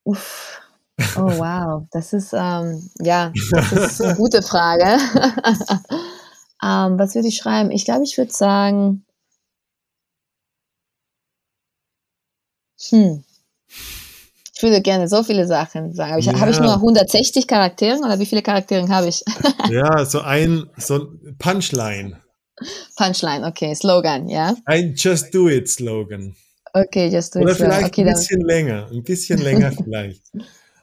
Uff. Oh, wow. Das ist, ähm, ja, das ist eine gute Frage. ähm, was würde ich schreiben? Ich glaube, ich würde sagen, hm, Ich würde gerne so viele Sachen sagen. Aber ich, ja. Habe ich nur 160 Charaktere oder wie viele Charaktere habe ich? ja, so ein, so ein Punchline. Punchline, okay, Slogan, ja. Ein Just Do It Slogan. Okay, Just Do It. Oder vielleicht okay, ein bisschen länger, ein bisschen länger vielleicht.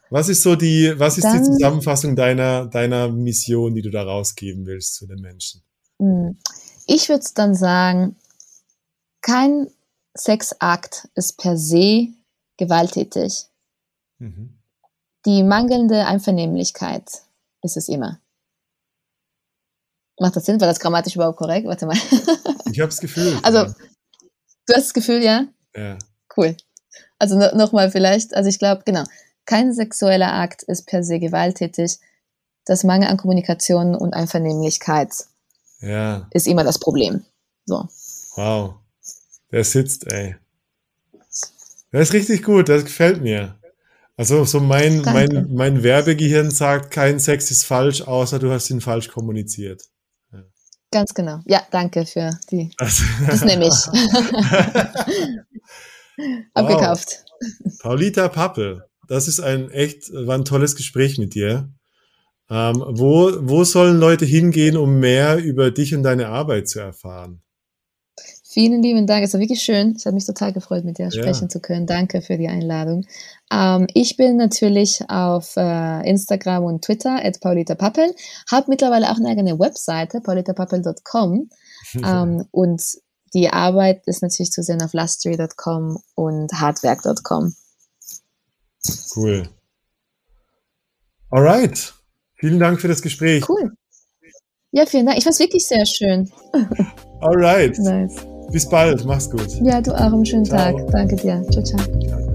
Was ist so die, was ist dann, die Zusammenfassung deiner, deiner Mission, die du da rausgeben willst zu den Menschen? Hm. Ich würde dann sagen, kein Sexakt ist per se gewalttätig. Mhm. Die mangelnde Einvernehmlichkeit ist es immer. Macht das Sinn? War das grammatisch überhaupt korrekt? Warte mal. ich habe das Gefühl. Also, ja. du hast das Gefühl, ja? Ja. Cool. Also no, nochmal vielleicht, also ich glaube, genau, kein sexueller Akt ist per se gewalttätig. Das Mangel an Kommunikation und Einvernehmlichkeit ja. ist immer das Problem. So. Wow. Der sitzt, ey. Der ist richtig gut, das gefällt mir. Also so mein, mein, mein Werbegehirn sagt, kein Sex ist falsch, außer du hast ihn falsch kommuniziert. Ganz genau. Ja, danke für die. Also, das nehme ich. Abgekauft. Paulita Pappel, das ist ein echt, war ein tolles Gespräch mit dir. Ähm, wo, wo sollen Leute hingehen, um mehr über dich und deine Arbeit zu erfahren? Vielen lieben Dank. Es war wirklich schön. Ich habe mich total gefreut, mit dir sprechen ja. zu können. Danke für die Einladung. Ähm, ich bin natürlich auf äh, Instagram und Twitter at Paulita Pappel. Habe mittlerweile auch eine eigene Webseite, paulitapappel.com. ähm, und die Arbeit ist natürlich zu sehen auf lustery.com und hardwerk.com. Cool. Alright. Vielen Dank für das Gespräch. Cool. Ja, vielen Dank. Ich fand es wirklich sehr schön. Alright. Nice. Bis bald, mach's gut. Ja, du auch einen schönen ciao. Tag. Danke dir. Ciao, ciao. ciao.